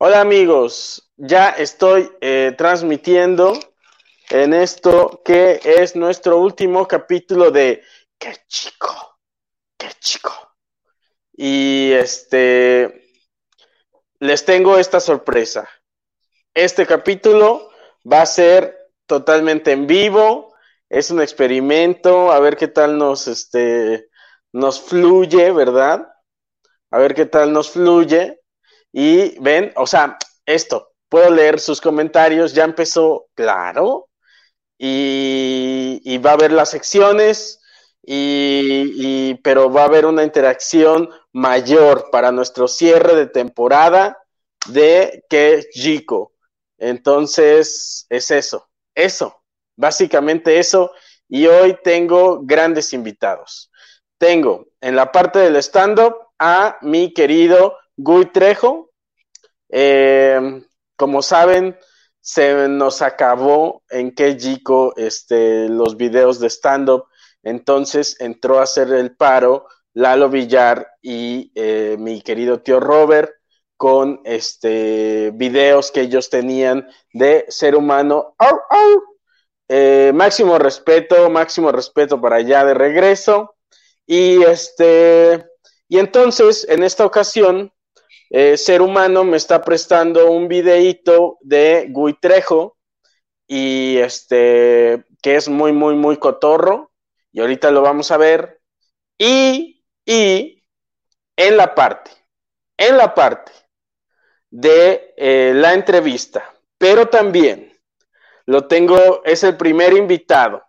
Hola amigos, ya estoy eh, transmitiendo en esto que es nuestro último capítulo de Qué chico, qué chico. Y este, les tengo esta sorpresa. Este capítulo va a ser totalmente en vivo, es un experimento, a ver qué tal nos, este, nos fluye, ¿verdad? A ver qué tal nos fluye. Y ven, o sea, esto, puedo leer sus comentarios, ya empezó, claro, y, va a haber las secciones, y, y- pero va a haber una interacción mayor para nuestro cierre de temporada de Que Chico. Entonces, es eso, eso, básicamente eso, y hoy tengo grandes invitados. Tengo en la parte del stand-up a mi querido Guy Trejo. Eh, como saben, se nos acabó en Kejiko este, los videos de stand-up. Entonces entró a hacer el paro Lalo Villar y eh, mi querido tío Robert con este videos que ellos tenían de ser humano. ¡Au, au! Eh, máximo respeto, máximo respeto para allá de regreso. Y este, y entonces, en esta ocasión, eh, Ser Humano me está prestando un videíto de Gui Trejo y este, que es muy, muy, muy cotorro. Y ahorita lo vamos a ver. Y, y en la parte, en la parte de eh, la entrevista, pero también lo tengo, es el primer invitado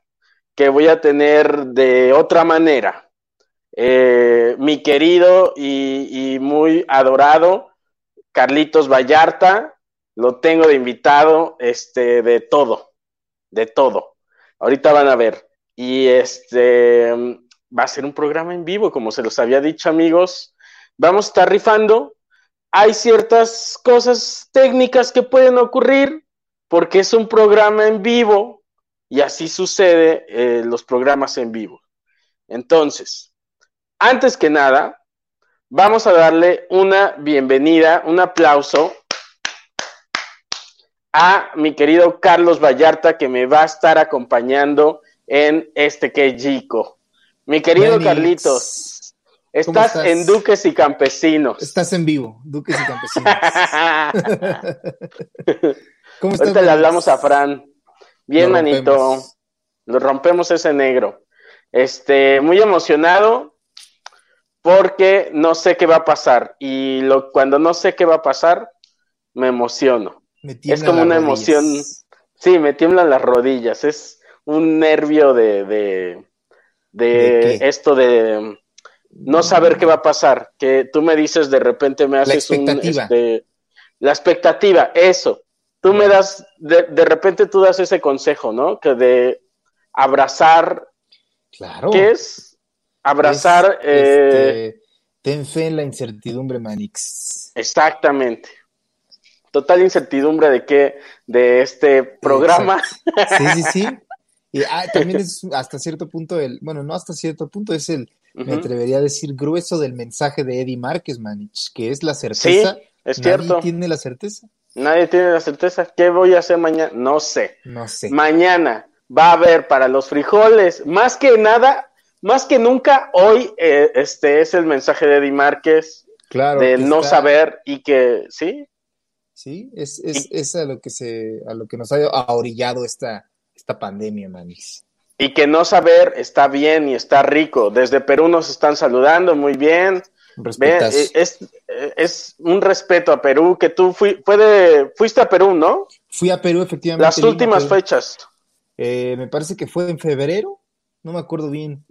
que voy a tener de otra manera. Eh, mi querido y, muy adorado Carlitos Vallarta, lo tengo de invitado, este, de todo, de todo. Ahorita van a ver. Y este va a ser un programa en vivo, como se los había dicho, amigos. Vamos a estar rifando. Hay ciertas cosas técnicas que pueden ocurrir porque es un programa en vivo y así sucede eh, los programas en vivo. Entonces, antes que nada, vamos a darle una bienvenida, un aplauso a mi querido Carlos Vallarta que me va a estar acompañando en este Kejico. Mi querido Carlitos, ¿cómo estás, estás? en Duques y Campesinos. Estás en vivo, Duques y Campesinos. ¿Cómo estás? Ahorita le hablamos a Fran. Bien, Lo manito. rompemos. Lo rompemos ese negro. Este, muy emocionado porque no sé qué va a pasar. Y lo, cuando no sé qué va a pasar, me emociono. Me Es como una rodillas. emoción. Sí, me tiemblan las rodillas. Es un nervio de, de, de, esto de no saber qué va a pasar. Que tú me dices, de repente me haces un. expectativa. este, la expectativa, eso. Tú me das, de, de repente tú das ese consejo, ¿no? Que de abrazar, Claro. ¿qué es? Abrazar, Es, eh, este, ten fe en la incertidumbre, Manix. exactamente. total incertidumbre de qué, de este programa. Sí, sí, sí. Y ah, también es hasta cierto punto el, bueno, no hasta cierto punto, es el, me atrevería a decir, grueso del mensaje de Eddie Márquez, Manich, que es la certeza. es Nadie cierto. tiene la certeza? Nadie tiene la certeza. ¿Qué voy a hacer mañana? No sé. No sé. Mañana va a haber para los frijoles, más que nada, más que nunca, hoy eh, este es el mensaje de Eddie Márquez Claro. de no está- saber y que, sí, Sí, es, es, es a lo que se, a lo que nos ha ahorillado esta, esta pandemia, Manix. y que no saber está bien y está rico. Desde Perú nos están saludando muy bien. Eh, es, eh, es un respeto a Perú que tú fui, fue de- fuiste a Perú, ¿no? Fui a Perú, efectivamente. Las últimas fechas. Eh, me parece que fue en febrero, no me acuerdo bien,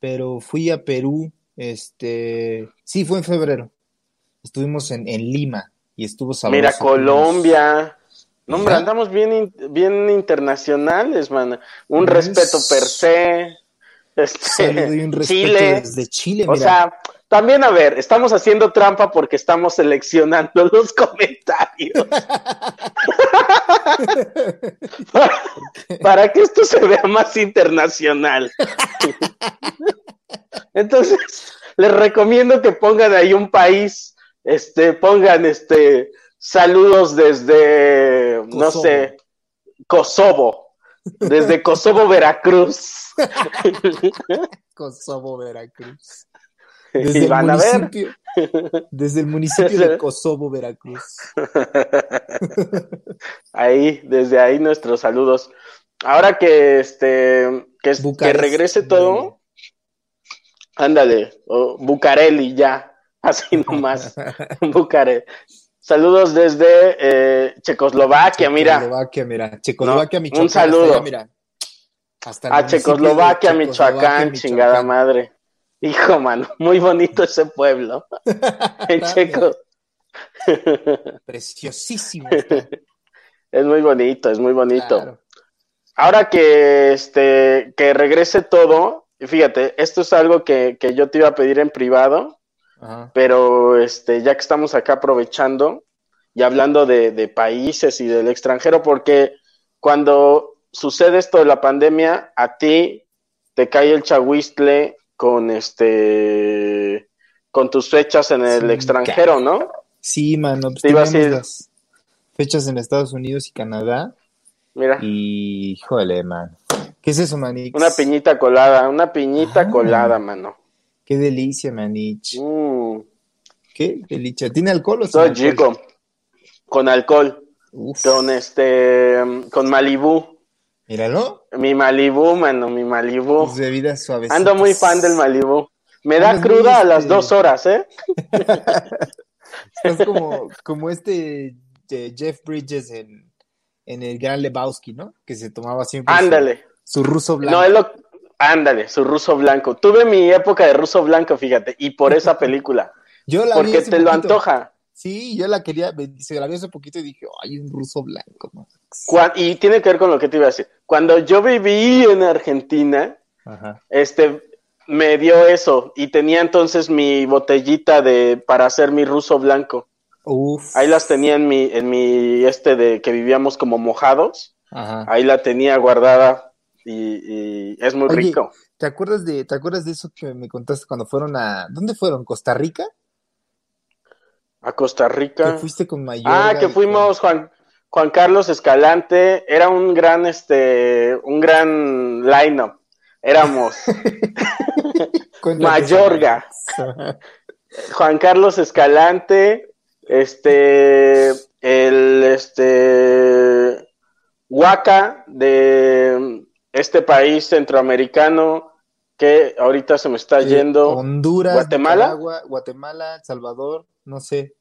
pero fui a Perú, este, sí, fue en febrero. Estuvimos en, en Lima y estuvo sabroso. Mira, Colombia. No, hombre, andamos bien, bien internacionales, man. Un respeto per se. Este, Saludo y un respeto Chile. desde Chile, O sea, también, a ver, estamos haciendo trampa porque estamos seleccionando los comentarios. para, para que esto se vea más internacional. Entonces, les recomiendo que pongan ahí un país, este, pongan este saludos desde, no sé, Kosovo, desde Kosovo, Veracruz. Kosovo, Veracruz. y Desde el van a ver. municipio, desde el municipio de Kosovo, Veracruz. Ahí, desde ahí nuestros saludos. Ahora que este que, regrese todo, ándale, o Bucareli ya, así nomás, Bucareli. Saludos desde eh, Checoslovaquia, mira, Checoslovaquia, mira. Checoslovaquia, No, Michoacán. un saludo. hasta allá, mira. Hasta a Checoslovaquia, Michoacán, chingada madre. Hijo, mano, muy bonito ese pueblo. En Checo. Preciosísimo. está. Es muy bonito, es muy bonito. Claro. Ahora que este que regrese todo, y fíjate, esto es algo que, que yo te iba a pedir en privado, Ajá. pero este, ya que estamos acá aprovechando y hablando de, de países y del extranjero, porque cuando sucede esto de la pandemia, a ti te cae el chahuistle con este con tus fechas en el Sí, extranjero, ¿no? Sí, mano. Pues Te iba a las fechas en Estados Unidos y Canadá. Mira, Y, híjole, man. ¿Qué es eso, Manix? una piñita colada, una piñita Ah. colada, mano. Qué delicia, Manich. Mm, Qué delicia. ¿Tiene alcohol o soy alcohol? chico, con alcohol. Uf. con este, con Malibú. Míralo. Mi Malibú, mano, mi Malibú. Tus bebidas suavecitas. Ando muy fan del Malibú. Me da cruda a las este, dos horas, ¿eh? Estás como, como este eh, Jeff Bridges en, en el Gran Lebowski, ¿no? Que se tomaba siempre Ándale. Su, ruso blanco. No, es lo... Ándale, su ruso blanco. Tuve mi época de ruso blanco, fíjate, y por esa película. Yo la vi porque hace te lo antoja. Sí, yo la quería, se la vi hace poquito y dije, ay, un ruso blanco. man". Y tiene que ver con lo que te iba a decir. Cuando yo viví en Argentina, Ajá. este, me dio eso y tenía entonces mi botellita de para hacer mi ruso blanco. Uf. Ahí las tenía en mi, en mi este de que vivíamos como mojados. Ajá. Ahí la tenía guardada y, y es muy Oye, rico. ¿Te acuerdas de, te acuerdas de eso que me contaste cuando fueron a, ¿dónde fueron? ¿Costa Rica? A Costa Rica. Que fuiste con Mayorga Ah, que fuimos Juan, Juan Carlos Escalante. Era un gran, este, un gran line-up. Éramos Mayorga. Juan Carlos Escalante, este, el, este, Huaca de este país centroamericano que ahorita se me está yendo. Honduras, ¿Guatemala? Nicaragua, Guatemala, El Salvador, no sé.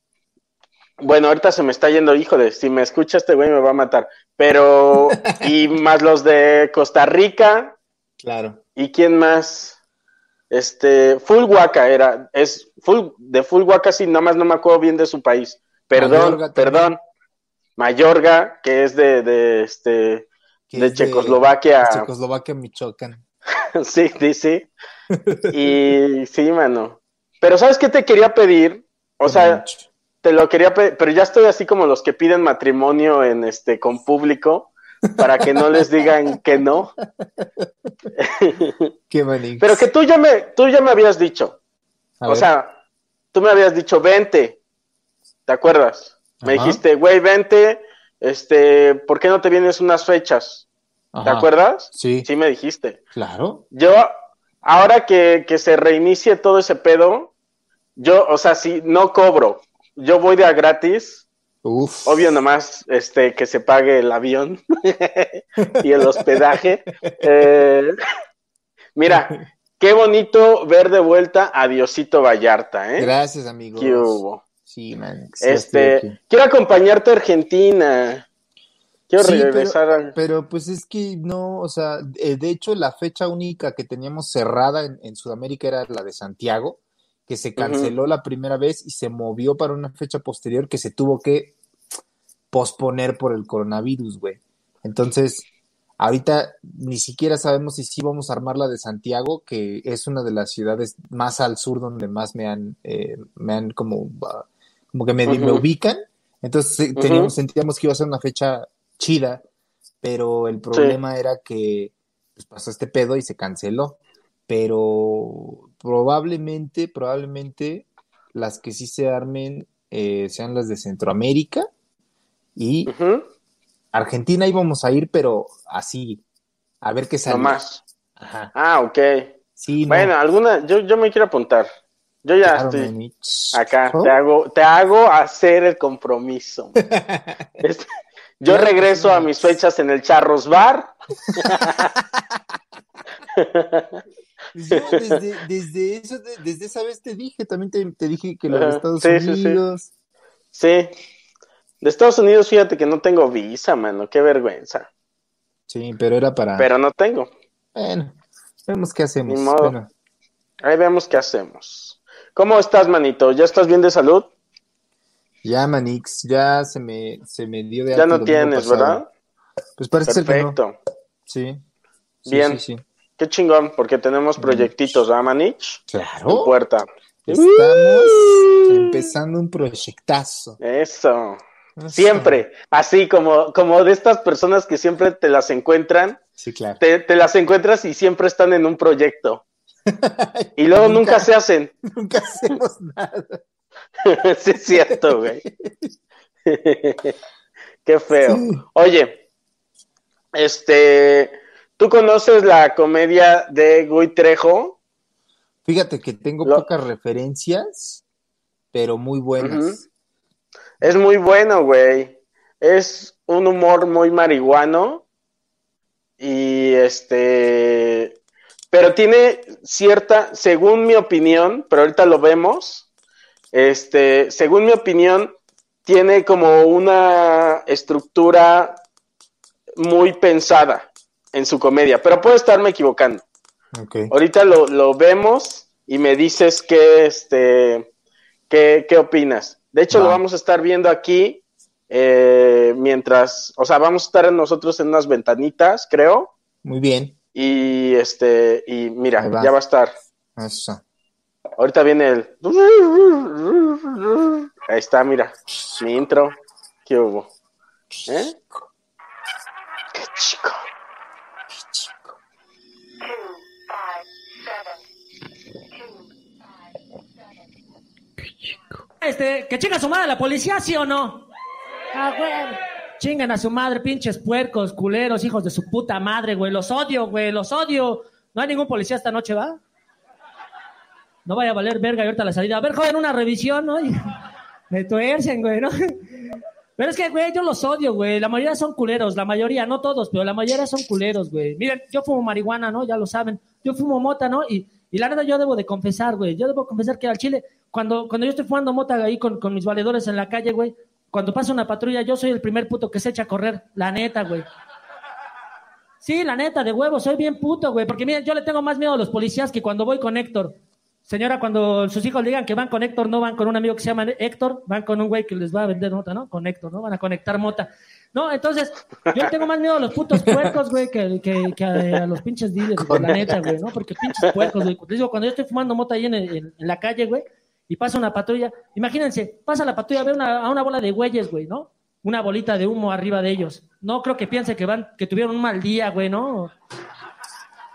Bueno, ahorita se me está yendo, híjole, si me escucha este güey me va a matar. Pero, y más los de Costa Rica, Claro. ¿y quién más? Este, Full Huaca era, es full, de Full Huaca sí, nada más no me acuerdo bien de su país. Perdón, Mayorga perdón. Mayorga, que es de, de este, de es Checoslovaquia. de Checoslovaquia, Michoacán. sí, sí, sí. Y sí, mano. Pero ¿sabes qué te quería pedir? O sea, te lo quería pedir, pero ya estoy así como los que piden matrimonio en este con público para que no les digan que no. Qué Manix. Pero que tú ya me, tú ya me habías dicho. A o ver. sea, tú me habías dicho, vente. ¿Te acuerdas? Me dijiste, güey, vente. Este, ¿por qué no te vienes unas fechas? ¿Te acuerdas? Sí, Sí, me dijiste. claro. Yo, ahora que, que se reinicie todo ese pedo, yo, o sea, si no cobro, yo voy de a gratis. Uf. Obvio nomás este, que se pague el avión y el hospedaje. Eh, mira, qué bonito ver de vuelta a Diosito Vallarta, ¿eh? Gracias, amigos. ¿Qué hubo? Sí, estoy Este, quiero acompañarte a Argentina. Quiero Sí, pero- regresar al... Pero pues es que no, o sea, eh, de hecho la fecha única que teníamos cerrada en, en Sudamérica era la de Santiago, que se canceló la primera vez y se movió para una fecha posterior que se tuvo que posponer por el coronavirus, güey. Entonces, ahorita ni siquiera sabemos si sí vamos a armar la de Santiago, que es una de las ciudades más al sur donde más me han, eh, me han como, ah, como que me, me ubican. Entonces teníamos, sentíamos que iba a ser una fecha chida, pero el problema era que pues, pasó este pedo y se canceló. Pero probablemente, probablemente las que sí se armen eh, sean las de Centroamérica y Argentina íbamos a ir, pero así, a ver qué sale. No más. Ajá. Ah, ok. Sí, no, Bueno, alguna, yo, yo me quiero apuntar. Yo ya claro, estoy acá, ¿Oh? te hago, te hago hacer el compromiso. Este, yo regreso a mis fechas en el Charros Bar. Yo desde, desde eso, de- desde esa vez te dije, también te, te dije que los de Estados sí, sí, sí. Unidos. Sí. De Estados Unidos, fíjate que no tengo visa, mano, qué vergüenza. Sí, pero era para. Pero no tengo. Bueno, vemos qué hacemos. Ni modo. Bueno, Ahí vemos qué hacemos. ¿Cómo estás, manito? ¿Ya estás bien de salud? ya, Manix, ya se me, se me dio de Ya alta no el domingo tienes. ¿verdad? Pues parece ser que no. Perfecto. Sí. Sí, Bien. sí, sí. Qué chingón, porque tenemos proyectitos, ¿ah, Manich? En Claro. puerta. Estamos empezando un proyectazo. Eso. Eso. Siempre. Así como, como de estas personas que siempre te las encuentran, Sí, claro. te, te las encuentras y siempre están en un proyecto. Y luego nunca, Nunca. se hacen. Nunca hacemos nada. sí, es cierto, güey. Qué feo. Sí. Oye, este, ¿tú conoces la comedia de Guy Trejo? Fíjate que tengo Lo- pocas referencias, pero muy buenas. Es muy bueno, güey. Es un humor muy marihuano. Y este. Pero tiene cierta, según mi opinión, pero ahorita lo vemos. Este, según mi opinión, tiene como una estructura muy pensada en su comedia. Pero puedo estarme equivocando. Ahorita lo, lo vemos y me dices qué, este, qué, qué opinas. De hecho, lo vamos a estar viendo aquí eh, mientras, o sea, vamos a estar nosotros en unas ventanitas, creo. Muy bien. Y este, y mira, va. ya va a estar. Eso. Ahorita viene el. Ahí está, mira. Mi intro. ¿Qué hubo? ¿Eh? Qué chico. Este, que chinga su madre la policía, ¿sí o no? Ah, güey. Chingan a su madre, pinches puercos, culeros, hijos de su puta madre, güey. Los odio, güey, los odio. No hay ningún policía esta noche, ¿va? No vaya a valer verga y ahorita la salida. A ver, joven, una revisión, ¿no? Me tuercen, güey, ¿no? Pero es que, güey, yo los odio, güey. La mayoría son culeros, la mayoría, no todos, pero la mayoría son culeros, güey. Miren, yo fumo marihuana, ¿no? Ya lo saben. Yo fumo mota, ¿no? Y, y la verdad yo debo de confesar, güey. Yo debo confesar que al chile, cuando, cuando yo estoy fumando mota ahí con, con mis valedores en la calle, güey, cuando pasa una patrulla, yo soy el primer puto que se echa a correr. La neta, güey. Sí, la neta, de huevo, soy bien puto, güey. Porque miren, yo le tengo más miedo a los policías que cuando voy con Héctor. Señora, cuando sus hijos digan que van con Héctor, no van con un amigo que se llama Héctor, van con un güey que les va a vender mota, ¿no? Con Héctor, ¿no? Van a conectar mota. No, entonces, yo le tengo más miedo a los putos puercos, güey, que, que a, los pinches dealers, güey, la neta, güey, ¿no? Porque pinches puercos, güey. Te digo, cuando yo estoy fumando mota ahí en- en la calle, güey, y pasa una patrulla. Imagínense, pasa la patrulla, ve una, a una bola de güeyes, güey, ¿no? Una bolita de humo arriba de ellos. No creo que piense que van, que tuvieron un mal día, güey, ¿no?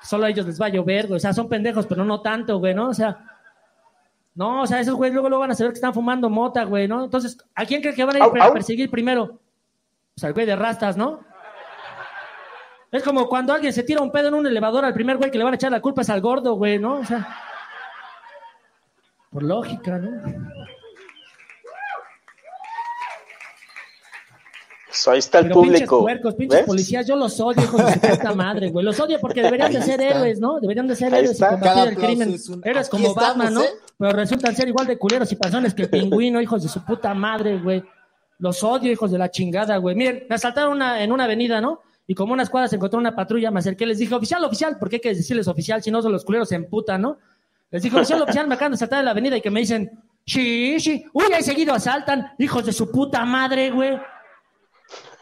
Solo a ellos les va a llover, güey. O sea, son pendejos, pero no tanto, güey, ¿no? O sea, no, o sea, esos güeyes luego, luego van a saber que están fumando mota, güey, ¿no? Entonces, ¿a quién cree que van a ir Au, a au. perseguir primero? Pues al güey de rastas, ¿no? Es como cuando alguien se tira un pedo en un elevador, al primer güey que le van a echar la culpa es al gordo, güey, ¿no? O sea, por lógica, ¿no? Eso, ahí está el Pero pinches público. puercos, pinches ¿Ves? policías, yo los odio, hijos de su puta madre, güey. Los odio porque deberían de ser héroes, ¿no? Deberían de ser Ahí héroes y está. combatir Cada el crimen. un- Héroes como estamos, Batman, ¿no? ¿eh? Pero resultan ser igual de culeros y personas que el pingüino, hijos de su puta madre, güey. Los odio, hijos de la chingada, güey. Miren, me asaltaron una, en una avenida, ¿no? Y como unas cuadras encontró una patrulla, me acerqué, les dije, oficial, oficial, porque hay que decirles oficial, si no, los culeros se emputan, ¿no? Les dije, oficial, oficial, me acaban de asaltar en la avenida y que me dicen, sí, sí, uy, ahí seguido asaltan, hijos de su puta madre, güey.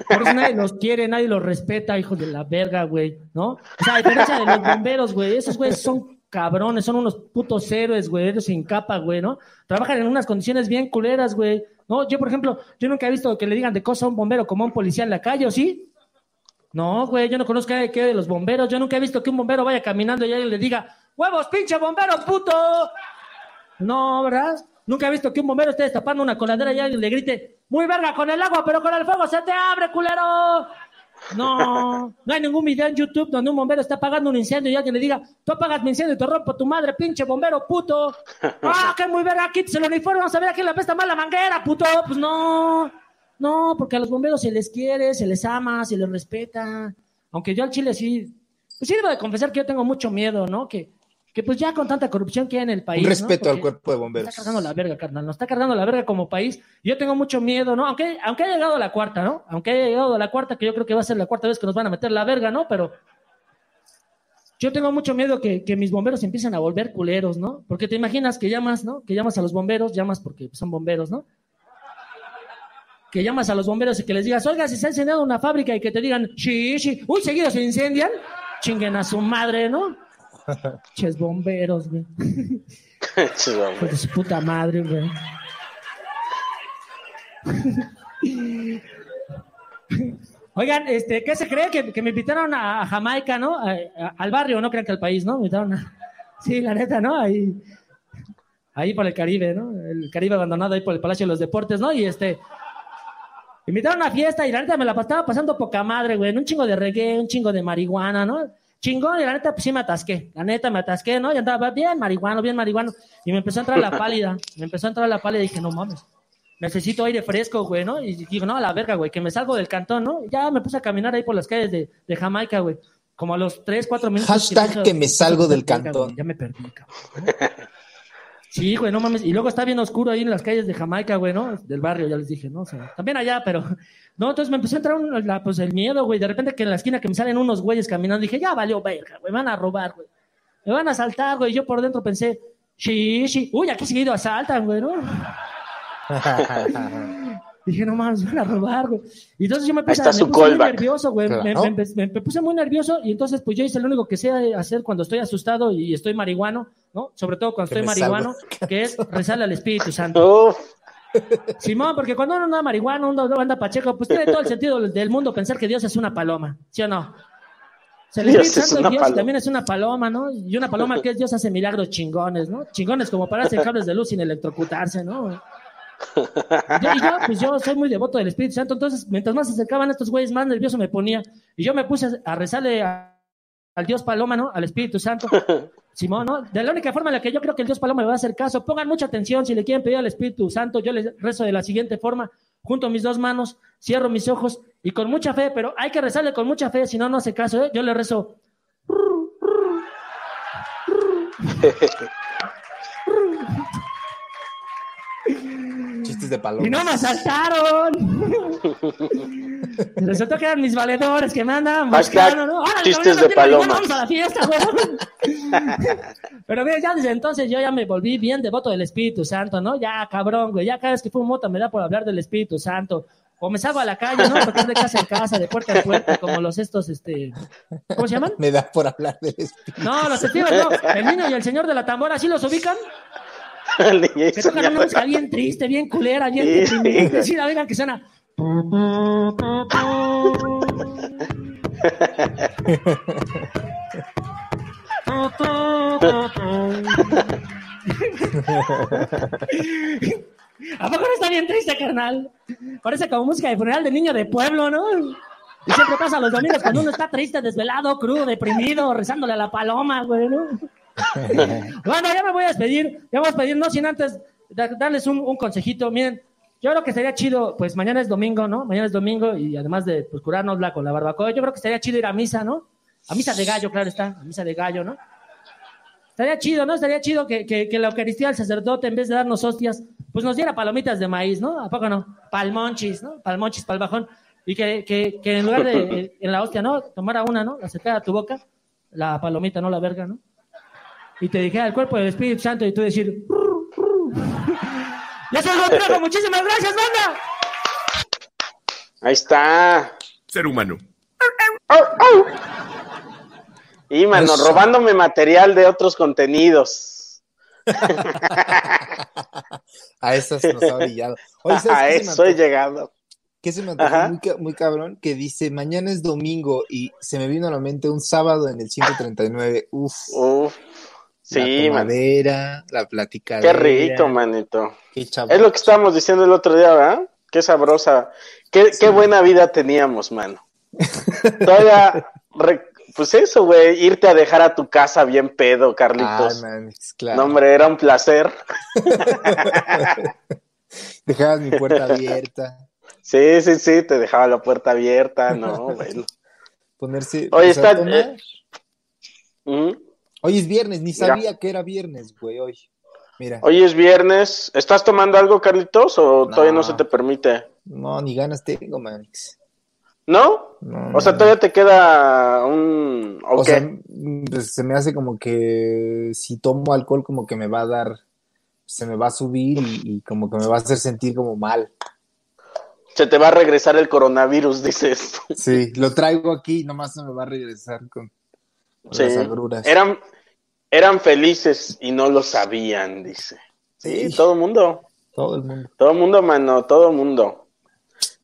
Por eso nadie los quiere, nadie los respeta, hijos de la verga, güey, ¿no? O sea, a diferencia de los bomberos, güey, esos güeyes son cabrones, son unos putos héroes, güey, ellos sin capa, güey, ¿no? Trabajan en unas condiciones bien culeras, güey, ¿no? Yo, por ejemplo, yo nunca he visto que le digan de cosa a un bombero como a un policía en la calle, ¿o sí? No, güey, yo no conozco a nadie de los bomberos, yo nunca he visto que un bombero vaya caminando y alguien le diga, huevos, pinche bombero, puto. No, ¿verdad? Nunca he visto que un bombero esté destapando una coladera y alguien le grite, muy verga con el agua, pero con el fuego se te abre, culero. No, no hay ningún video en YouTube donde un bombero está apagando un incendio y alguien le diga, tú apagas mi incendio y te rompo tu madre, pinche bombero, puto. Ah, que muy verga, quítese el uniforme, vamos a ver a quién le apesta más la manguera, puto. Pues no, no, porque a los bomberos se les quiere, se les ama, se les respeta. Aunque yo al chile sí, pues sí debo de confesar que yo tengo mucho miedo, ¿no? Que, que pues ya con tanta corrupción que hay en el país. Un ¿no? respeto al cuerpo de nos bomberos. está cargando la verga, carnal. Nos está cargando la verga como país. Yo tengo mucho miedo, ¿no? Aunque, aunque haya llegado a la cuarta, ¿no? Aunque haya llegado a la cuarta, que yo creo que va a ser la cuarta vez que nos van a meter la verga, ¿no? Pero yo tengo mucho miedo que, que mis bomberos empiecen a volver culeros, ¿no? Porque te imaginas que llamas, ¿no? Que llamas a los bomberos, llamas porque son bomberos, ¿no? Que llamas a los bomberos y que les digas, oiga, si se ha incendiado una fábrica y que te digan, sí, sí, uy, seguido se incendian, chinguen a su madre, ¿no? Ches bomberos, güey. De su puta madre, güey. Oigan, este, ¿qué se cree? Que, que me invitaron a, Jamaica, ¿no? A- a- al barrio, no crean que al país, ¿no? Me invitaron a... Sí, la neta, ¿no? Ahí, ahí por el Caribe, ¿no? El Caribe abandonado ahí por el Palacio de los Deportes, ¿no? Y este... Invitaron a una fiesta y la neta me la estaba pasando poca madre, güey. Un chingo de reggae, un chingo de marihuana, ¿no? Chingón, y la neta, pues sí me atasqué. La neta, me atasqué, ¿no? Y andaba bien marihuano, bien marihuano. Y me empezó a entrar la pálida. Me empezó a entrar la pálida y dije, no mames. Necesito aire fresco, güey, ¿no? Y digo, no, a la verga, güey, que me salgo del cantón, ¿no? Y ya me puse a caminar ahí por las calles de, de Jamaica, güey. Como a los 3, 4 minutos. Hashtag que me salgo del cantón. Ya me perdí, cabrón. Sí, güey, no mames. Y luego está bien oscuro ahí en las calles de Jamaica, güey, ¿no? Del barrio, ya les dije, ¿no? O sea, también allá, pero. No, entonces me empezó a entrar la- pues, el miedo, güey. De repente que en la esquina que me salen unos güeyes caminando, dije, ya valió verga, güey, me van a robar, güey. Me van a asaltar, güey. Yo por dentro pensé, sí, sí. Uy, aquí seguido asaltan, güey, ¿no? Dije, no mames, me van a robar, güey. Y entonces yo me puse, me puse muy nervioso, güey. Me- Claro. Me, empe- me- me puse muy nervioso y entonces pues yo hice lo único que sé hacer cuando estoy asustado y estoy marihuano, ¿no? Sobre todo cuando estoy salgo marihuano, que es rezarle al Espíritu Santo. Uf, Simón, porque cuando uno anda marihuano, uno anda pacheco, pues tiene todo el sentido del mundo pensar que Dios es una paloma, ¿sí o no? O sea, el Dios es Santo una Dios paloma. también es una paloma, ¿no? Y una paloma que es Dios hace milagros chingones, ¿no? Chingones como pararse en cables de luz sin electrocutarse, ¿no? Yo, y yo, pues yo soy muy devoto del Espíritu Santo, entonces mientras más se acercaban estos güeyes, más nervioso me ponía. Y yo me puse a rezarle a- al Dios Paloma, ¿no? Al Espíritu Santo. Simón, ¿no? De la única forma en la que yo creo que el Dios Paloma me va a hacer caso, pongan mucha atención, si le quieren pedir al Espíritu Santo, yo les rezo de la siguiente forma, junto mis dos manos, cierro mis ojos y con mucha fe, pero hay que rezarle con mucha fe, si no, no hace caso, ¿eh? Yo le rezo. Chistes de paloma. Y no me asaltaron. Resultó que eran mis valedores que me Hashtag buscando, ¿no? Órale, chistes de paloma. Vamos a la fiesta, güey. Pero mira, ya desde entonces yo ya me volví bien devoto del Espíritu Santo, ¿no? Ya, cabrón, güey. Ya cada vez que fumo mota me da por hablar del Espíritu Santo. O me salgo a la calle, ¿no? Tocar de casa en casa, de puerta en puerta, como los estos, este... ¿Cómo se llaman? Me da por hablar del espíritu. No, los testigos, no. El niño y el señor de la tambora, ¿sí los ubican? Niño Que tocan una música bien triste, bien culera, bien deprimente. sí. La que suena. ¿A poco no está bien triste, carnal? Parece como música de funeral de niño de pueblo, ¿no? Y siempre pasa los domingos cuando uno está triste, desvelado, crudo, deprimido, rezándole a la paloma, güey, ¿no? Bueno, ya me voy a despedir. Ya vamos a despedir, no sin antes da- darles un, consejito. Miren, yo creo que sería chido, pues mañana es domingo, ¿no? Mañana es domingo y además de pues, curárnosla con la barbacoa, yo creo que sería chido ir a misa, ¿no? A misa de gallo, claro está, a misa de gallo, ¿no? Estaría chido, ¿no? Estaría chido que, la Eucaristía, el sacerdote, en vez de darnos hostias, pues nos diera palomitas de maíz, ¿no? ¿A poco no? Palmonchis, ¿no? Palmonchis, palbajón. Y que, que, que en lugar de, eh, en la hostia, ¿no? Tomara una, ¿no? La acercara a tu boca, la palomita, no la verga, ¿no? Y te dijera el cuerpo del Espíritu Santo y tú decir... ¡Ya soy el vampiro! ¡Muchísimas gracias, banda! Ahí está. Ser humano. Y, mano, Eso. robándome material de otros contenidos. A esas nos ha brillado. Oye, ¿sabes A eso he llegado. que se me muy, muy cabrón, que dice, mañana es domingo y se me vino a la mente un sábado en el 139. Uf, Uf. La Sí, man. tomadera, la platicadera. Qué rico, manito. Qué. Es lo que estábamos diciendo el otro día, ¿verdad? Qué sabrosa. Qué, qué buena vida teníamos, mano. Todavía, re- pues eso, güey, irte a dejar a tu casa bien pedo, Ah, Carlitos. man, es claro. No, hombre, era un placer. Dejabas mi puerta abierta, Sí, sí, sí, te dejaba la puerta abierta, no, bueno. ponerse... Oye, está- eh, Ujú. Hoy es viernes, ni Mira. sabía que era viernes, güey, hoy. Mira, Hoy es viernes. ¿Estás tomando algo, Carlitos, o No. todavía no se te permite? no, ni ganas tengo, Manix. ¿No? No, O sea, no, todavía te queda un... ¿O O sea, pues, se me hace como que si tomo alcohol como que me va a dar, se me va a subir y, y como que me va a hacer sentir como mal. Se te va a regresar el coronavirus, dices. Sí, lo traigo aquí, nomás se me va a regresar con Sí. las agruras. Eran, eran felices y no lo sabían, dice. Sí, Sí. todo el mundo. Todo el mundo. Todo el mundo, mano, todo el mundo.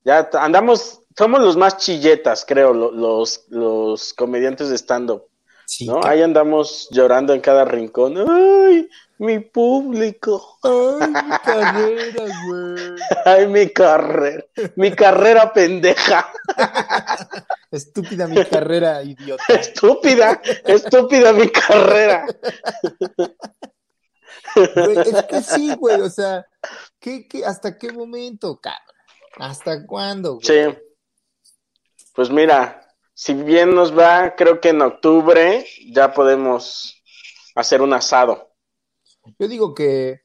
Ya andamos, somos los más chilletas, creo, lo- los, los comediantes de stand-up. Sí, ¿no? Ahí andamos llorando en cada rincón. ¡Ay, mi público! Ay, mi carrera, güey. ¡Ay, mi carrera! ¡Mi carrera pendeja! Estúpida mi carrera, idiota. ¡Estúpida! ¡Estúpida mi carrera! Güey, es que sí, güey, o sea, ¿qué, qué, ¿hasta qué momento, cabrón? ¿Hasta cuándo, güey? Sí. Pues mira, si bien nos va, creo que en octubre ya podemos hacer un asado. Yo digo que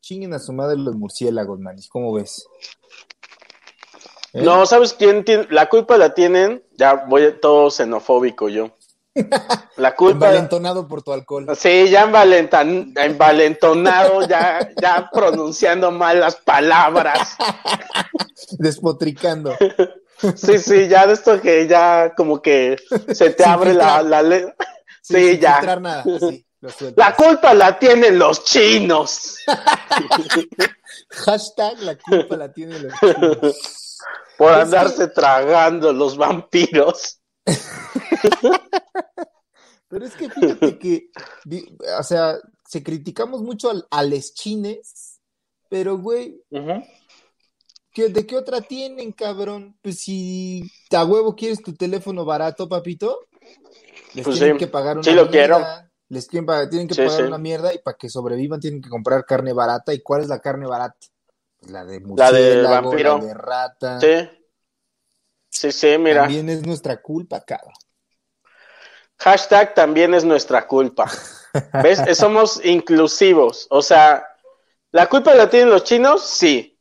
chinguen a su madre los murciélagos, manis, ¿cómo ves? ¿Eh? No, ¿sabes quién tiene? La culpa la tienen, ya voy todo xenofóbico yo. La culpa... Envalentonado por tu alcohol. Sí, ya envalentan- envalentonado, ya, ya pronunciando mal las palabras. Despotricando. Sí, sí, ya de esto que ya como que se te Sin abre la, filtrar. la Sí, Sí, ya. nada, sí. La culpa la tienen los chinos. Hashtag la culpa la tiene los chinos. Por Es andarse tragando los vampiros. Pero es que fíjate que, o sea, se criticamos mucho al, a les chines, pero güey, ¿qué- ¿de qué otra tienen, cabrón? Pues si a huevo quieres tu teléfono barato, papito, les Pues tienen sí, que pagar una sí lo quiero. mierda, Les tienen, tienen que Sí, pagar una mierda y para que sobrevivan tienen que comprar carne barata. ¿Y cuál es la carne barata? Pues la de La de murciélago, vampiro. la de rata. Sí. Sí, sí, mira. También es nuestra culpa, cabrón. Hashtag también es nuestra culpa. ¿Ves? Eh, Somos inclusivos. O sea, ¿la culpa la tienen los chinos? Sí.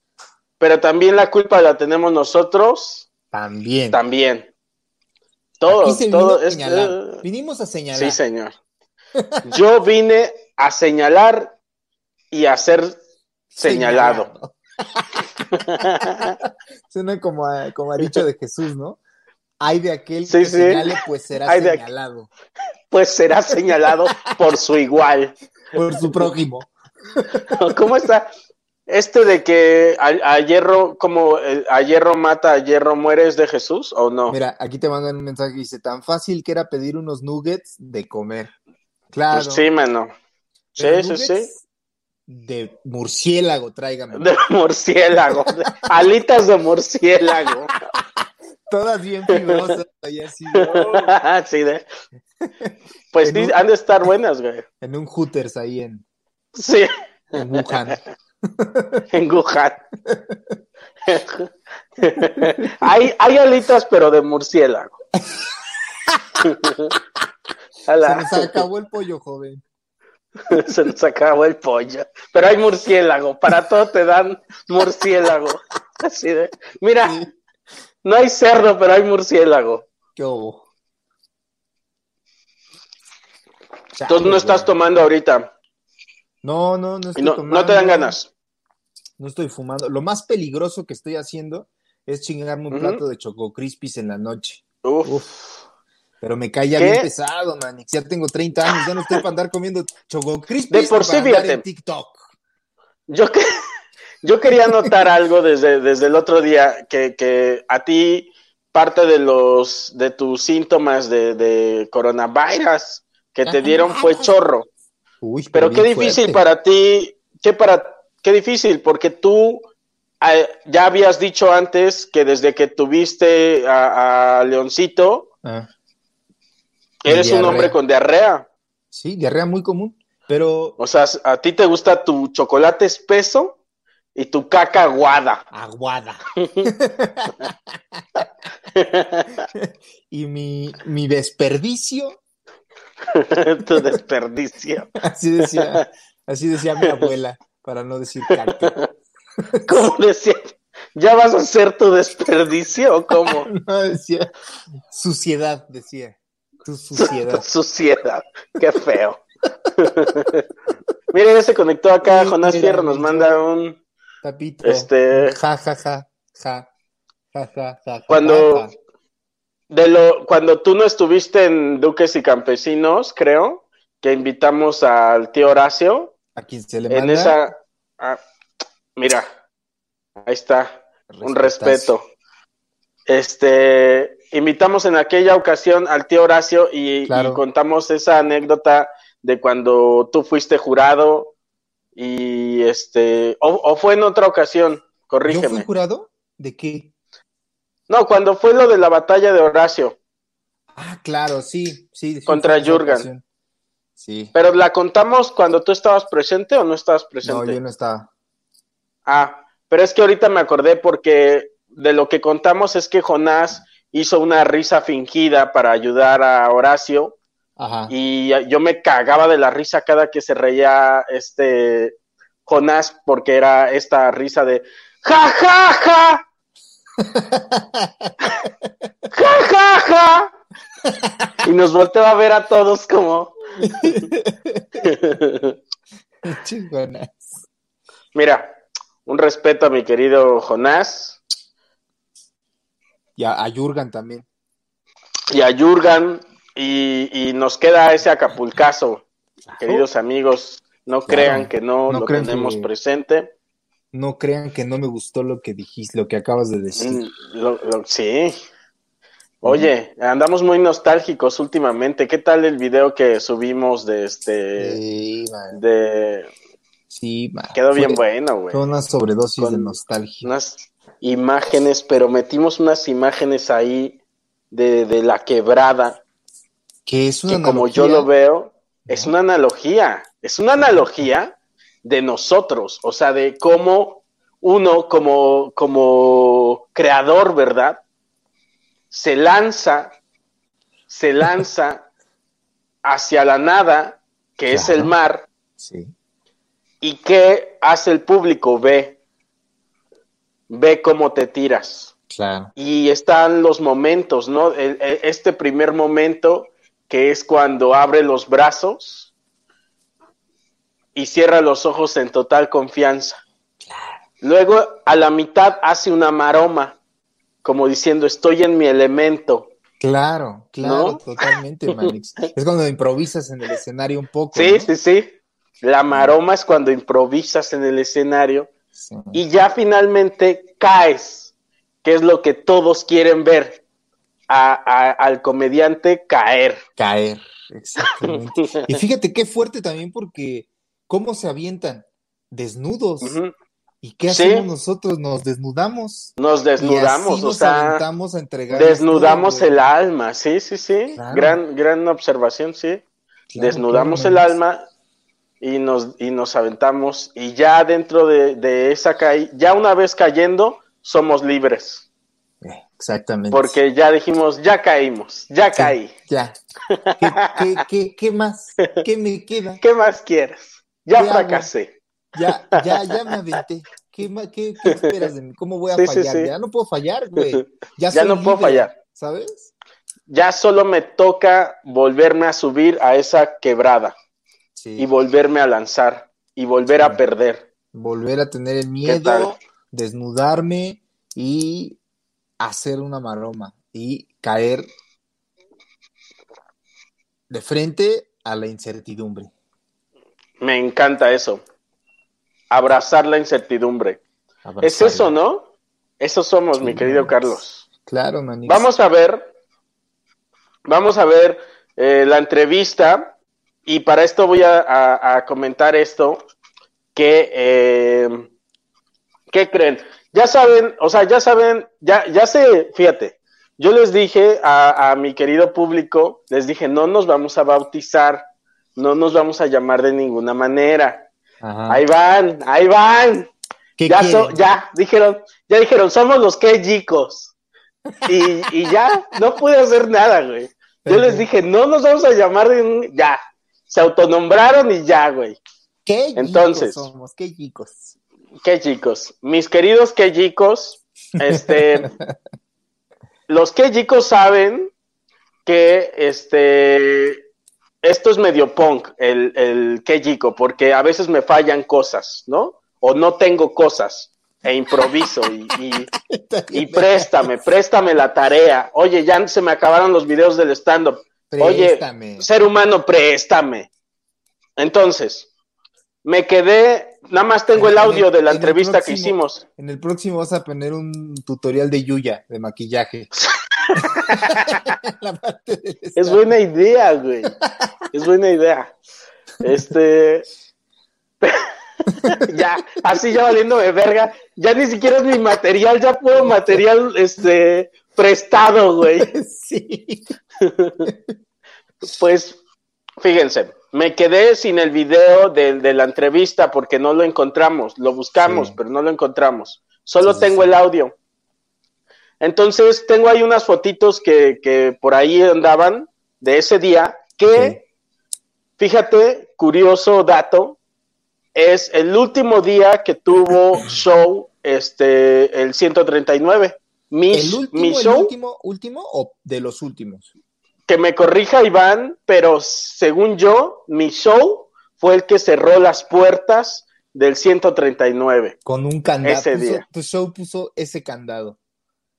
Pero también la culpa la tenemos nosotros, También. también. Todos, se vino eh, Vinimos a señalar. Sí, señor. Yo vine a señalar y a ser señalado. Suena como a, como ha dicho de Jesús, ¿no? Hay de aquel Sí, que sí. señale, pues será Hay de aqu- señalado Pues será señalado por su igual. por su prójimo. ¿Cómo está? Este de que a, a hierro, como eh, a hierro mata, a hierro muere, ¿es de Jesús o no? Mira, aquí te mandan un mensaje que dice, tan fácil que era pedir unos nuggets de comer. Claro. Pues sí, mano. Sí, sí, sí. De murciélago, tráigame. De murciélago. alitas de murciélago. Todas bien fibrosas. ahí así, oh, sí, de... Pues sí, un- han de estar buenas, güey. en un Hooters ahí en, Sí, en Wuhan. en Wuhan. hay, hay alitas, pero de murciélago. Se nos acabó el pollo, joven. se nos acabó el pollo. Pero hay murciélago. Para todo te dan murciélago. Así de, mira, no hay cerdo, pero hay murciélago. ¿Qué? Entonces no estás tomando ahorita. No, no, no Y estoy no, tomando. no te dan ganas. No estoy fumando. Lo más peligroso que estoy haciendo es chingarme un plato de Choco Crispis en la noche. Uf. Uf. Pero me cae ya ¿Qué? bien pesado, man. Ya tengo 30 años, ya no estoy para andar comiendo Choco Crispis. De por sí, fíjate. en TikTok. Yo, que, yo quería notar algo desde, desde el otro día, que, que a ti parte de los de tus síntomas de, de coronavirus que te dieron fue chorro. Uy, Pero qué difícil fuerte. para ti, qué para qué difícil, porque tú eh, ya habías dicho antes que desde que tuviste a, a Leoncito, Ah, eres un hombre con diarrea. sí, diarrea muy común. Pero O sea, a ti te gusta tu chocolate espeso y tu caca aguada. aguada. y mi, mi desperdicio, tu desperdicio. así decía, así decía mi abuela, para no decir caca. ¿Cómo decía? ¿Ya vas a hacer tu desperdicio o cómo? No, decía suciedad, decía. Tu suciedad. Suciedad. Qué feo. Mira, ya se conectó acá Sí, Jonás Fierro, nos manda un... Tapito. Este- Ja, ja, ja. Ja. Ja, ja, ja, Cuando, de lo, cuando tú no estuviste en Duques y Campesinos, creo, que invitamos al tío Horacio, A quien se le en manda. esa... ah, mira, ahí está. un respeto. Este, invitamos en aquella ocasión al tío Horacio y, Claro. y contamos esa anécdota de cuando tú fuiste jurado y este, o, o fue en otra ocasión, ¿Yo fui corrígeme. jurado? ¿De qué? No, cuando fue lo de la batalla de Horacio, Ah, claro, sí, sí. Contra en Jurgen. Sí. pero la contamos cuando tú estabas presente o no estabas presente. No, yo no estaba. Ah, pero es que ahorita me acordé porque de lo que contamos es que Jonás hizo una risa fingida para ayudar a Horacio Ajá. y yo me cagaba de la risa cada que se reía este Jonás porque era esta risa de ja ja ja ja ja ja y nos volteaba a ver a todos como Chingona. mira un respeto a mi querido Jonás Y a, a Jurgen también. y a Jurgen y, y nos queda ese acapulcazo queridos amigos no Claro. crean que no, No lo tenemos que- presente No crean que no me gustó lo que dijiste, lo que acabas de decir. Mm, lo- lo- sí. Oye, andamos muy nostálgicos últimamente. ¿Qué tal el video que subimos de este Sí, man. de Sí, man. quedó Fue- bien bueno, güey. Fue una sobredosis Con de nostalgia. Unas imágenes, pero metimos unas imágenes ahí de, de la quebrada, Que es una que como yo lo veo, es una analogía, es una analogía de nosotros, o sea, de cómo uno como, como creador, ¿verdad? Se lanza, se lanza hacia la nada, que es Claro. el mar, Sí. y ¿qué hace el público? Ve, ve cómo te tiras Claro. y están los momentos, ¿no? El- el- este primer momento que es cuando abre los brazos y cierra los ojos en total confianza. Luego a la mitad hace una maroma, como diciendo estoy en mi elemento. Claro, claro, ¿No? totalmente, Manix. Es cuando improvisas en el escenario un poco. Sí, ¿no? sí, sí. La maroma es cuando improvisas en el escenario Sí. y ya finalmente caes, que es lo que todos quieren ver, a- a- al comediante caer. Caer, exactamente. Y fíjate qué fuerte también porque cómo se avientan desnudos. ¿Y qué Sí. hacemos nosotros? Nos desnudamos. Nos y desnudamos, así o nos sea, aventamos a entregar desnudamos todo, el alma, sí, sí, sí, Claro. gran, gran observación, sí. Claro, desnudamos claro, el alma y nos, y nos aventamos y ya dentro de, de esa caída, ya una vez cayendo, somos libres, Exactamente. porque ya dijimos, ya caímos, ya Sí, caí, Ya. ¿Qué, qué, qué, qué más? ¿Qué me queda? ¿qué más quieres? Ya ¿Qué hago? Ya, ya, ya me aventé. ¿Qué, qué, qué esperas de mí? ¿Cómo voy a Sí, fallar? sí. Ya no puedo fallar, güey. Ya, no puedo fallar. ¿Sabes? Ya solo me toca volverme a subir a esa quebrada y volverme a lanzar y volver a perder. Volver a tener el miedo, desnudarme y hacer una maroma y caer de frente a la incertidumbre. Me encanta eso. Abrazar la incertidumbre. Es eso, ¿no? Eso somos, mi querido. Carlos. Claro. Vamos a ver, vamos a ver eh, la entrevista y para esto voy a, a- a comentar esto que, eh, ¿qué creen? Ya saben, o sea, ya saben, ya, ya sé, fíjate, yo les dije a, a mi querido público, les dije, no nos vamos a bautizar, no nos vamos a llamar de ninguna manera. Ajá. Ahí van, ahí van. ¿Qué Ya, so- ya dijeron, ya dijeron, somos los que chicos. Y, y ya, no pude hacer nada, güey. Yo les dije, no nos vamos a llamar ya. Se autonombraron y ya, güey. ¿Qué Entonces. somos? ¿Qué chicos? Qué chicos. Mis queridos que chicos, este, los que chicos saben que este, esto es medio punk, el, el chico, porque a veces me fallan cosas, ¿no? O no tengo cosas e improviso y, y, y préstame, préstame la tarea. Oye, ya se me acabaron los videos del stand-up. Oye, ser humano, préstame. Entonces, me quedé, nada más tengo el En el- audio de la en entrevista que hicimos. En el próximo vas a poner un tutorial de Yuya, de maquillaje. La parte del Es buena idea, güey. Es buena idea. Este. ya, así ya valiéndome verga. Ya ni siquiera es mi material, ya puedo material este prestado, güey. Sí. Pues, fíjense, me quedé sin el video de, de la entrevista porque no lo encontramos. Lo buscamos, Sí. pero no lo encontramos. Solo Sí, tengo el audio. Entonces, tengo ahí unas fotitos que, que por ahí andaban de ese día que, fíjate, curioso dato, es el último día que tuvo show este el 139. Mi, ¿El último, mi el show último, último o de los últimos? que me corrija Iván, pero según yo, mi show fue el que cerró las puertas del 139. Con un candado. Ese Puso- día. Tu show puso ese candado.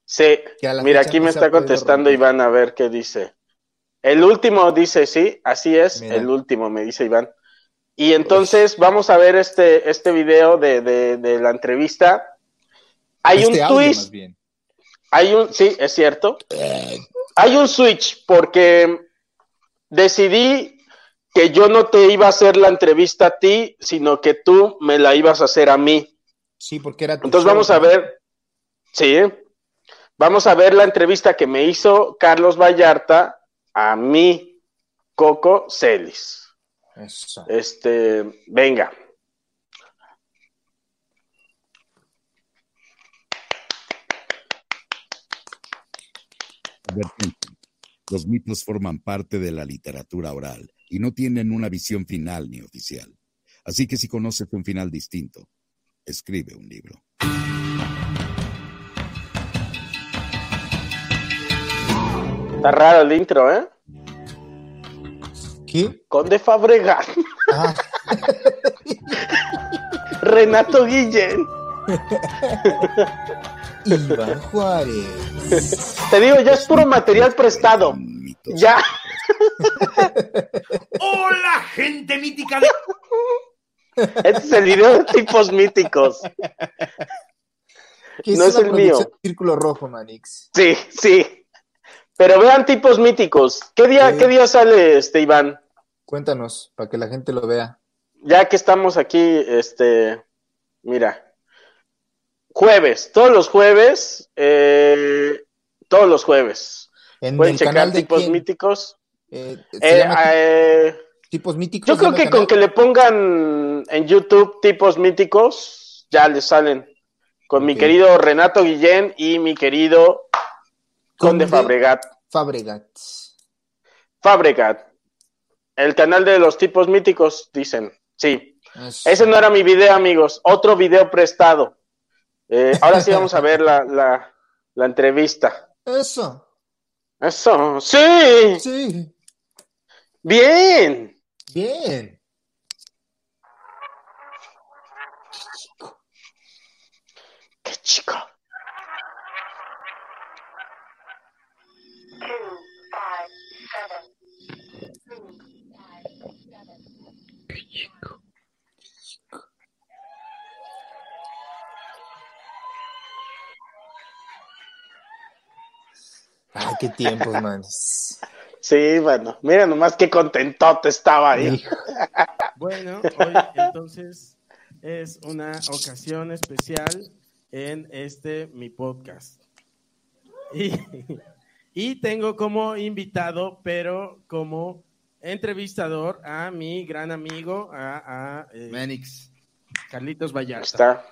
Sí, mira, aquí me está contestando. Iván a ver qué dice. El último dice, sí, así es, Mira. el último, me dice Iván. Y entonces vamos a ver este, este video de, de, de la entrevista. Hay Este un twist, más bien. hay un, sí, es cierto. Hay un switch porque decidí que yo no te iba a hacer la entrevista a ti, sino que tú me la ibas a hacer a mí. Sí, porque era tu Entonces show, vamos a ver, sí, vamos a ver la entrevista que me hizo Carlos Vallarta a mí, Coco Celis. Eso. Este, venga. Los mitos forman parte de la literatura oral y no tienen una visión final ni oficial. Así que si conoces un final distinto, escribe un libro. Está raro el intro, ¿eh? ¿Qué? Conde Fabregat, Ah, Renato Guillén. Iván Juárez. Te digo, ya es puro material prestado. Ya. Hola, gente mítica de... Este es el video de tipos míticos. No es una el mío. Círculo Rojo, Manix. Sí, sí. Pero vean tipos míticos. ¿Qué día, qué día sale este Iván? Cuéntanos, para que la gente lo vea. Ya que estamos aquí, este, mira, jueves, todos los jueves, eh, todos los jueves. En Pueden el checar canal de tipos quién? míticos. Eh, Eh, llama eh, Tipos Míticos. yo creo ¿se que con que le pongan en YouTube tipos míticos, ya les salen. Con mi querido Renato Guillén y mi querido Conde Conde Fabregat. Fabregat. Fabregat. El canal de los tipos míticos, dicen. Sí. Eso. Ese no era mi video, amigos. Otro video prestado. Eh, ahora sí vamos a ver la, la, la entrevista. Eso. Eso. Sí. Sí. Bien. Bien. Qué chico. Seven. Ay, qué tiempos, manes. Sí, bueno. Mira nomás qué contentote estaba ahí. Bueno, hoy entonces es una ocasión especial en este mi podcast. Y, y tengo como invitado, pero como entrevistador a mi gran amigo, a, a, eh, Manix. Carlitos Ahí Vallarta. está.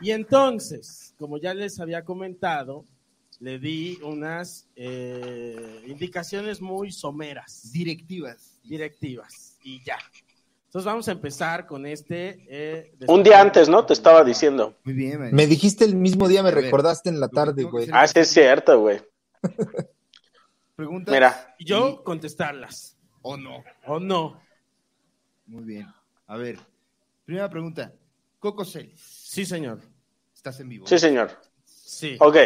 Y entonces, como ya les había comentado, le di unas eh, indicaciones muy someras. Directivas. directivas y ya. Entonces vamos a empezar con este. eh, Un día antes, ¿no? Te estaba diciendo. Muy bien, Manix. Me dijiste el mismo día, me ver, recordaste en la tarde, güey. Ah, sí es cierto, güey. Preguntas. Mira. Y yo contestarlas. ¿O no? ¿O no? Muy bien. A ver, primera pregunta. Coco Celis, Sí, señor. estás en vivo. Sí, señor. Sí. Ok.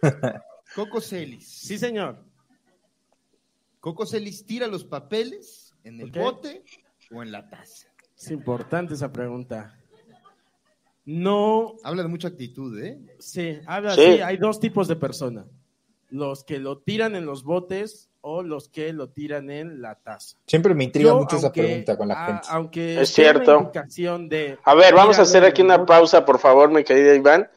Coco Celis. Sí, señor. Coco Celis tira los papeles en el bote o en la taza. Es importante esa pregunta. No, Habla de mucha actitud, ¿eh? sí, habla Sí. Hay dos tipos de personas: los que lo tiran en los botes o los que lo tiran en la taza. Siempre me intriga Yo, mucho esa pregunta con la ah, gente. Aunque Es cierto. de A ver, vamos a hacer aquí una pausa, por favor, mi querido Iván.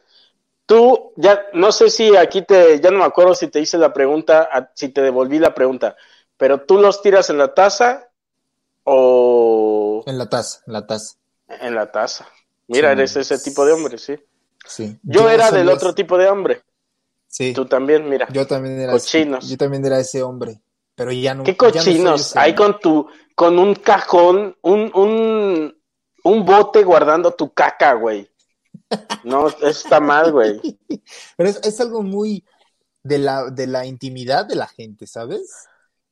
Tú, ya, no sé si aquí te, ya no me acuerdo si te hice la pregunta, a- si te devolví la pregunta, pero tú los tiras en la taza o En la taza, en la taza. en la taza. Mira, Sí. eres ese tipo de hombre, sí. Sí. Yo, era del de otro tipo de hombre. Sí. Tú también, mira. Yo también era Cochinos. ese- yo también era ese hombre. Pero ya no. Qué no cochinos. ese Ahí con tu, con un cajón, un, un, un bote guardando tu caca, güey. No, eso está mal, güey. Pero es, es algo muy de la, de la intimidad de la gente, ¿sabes?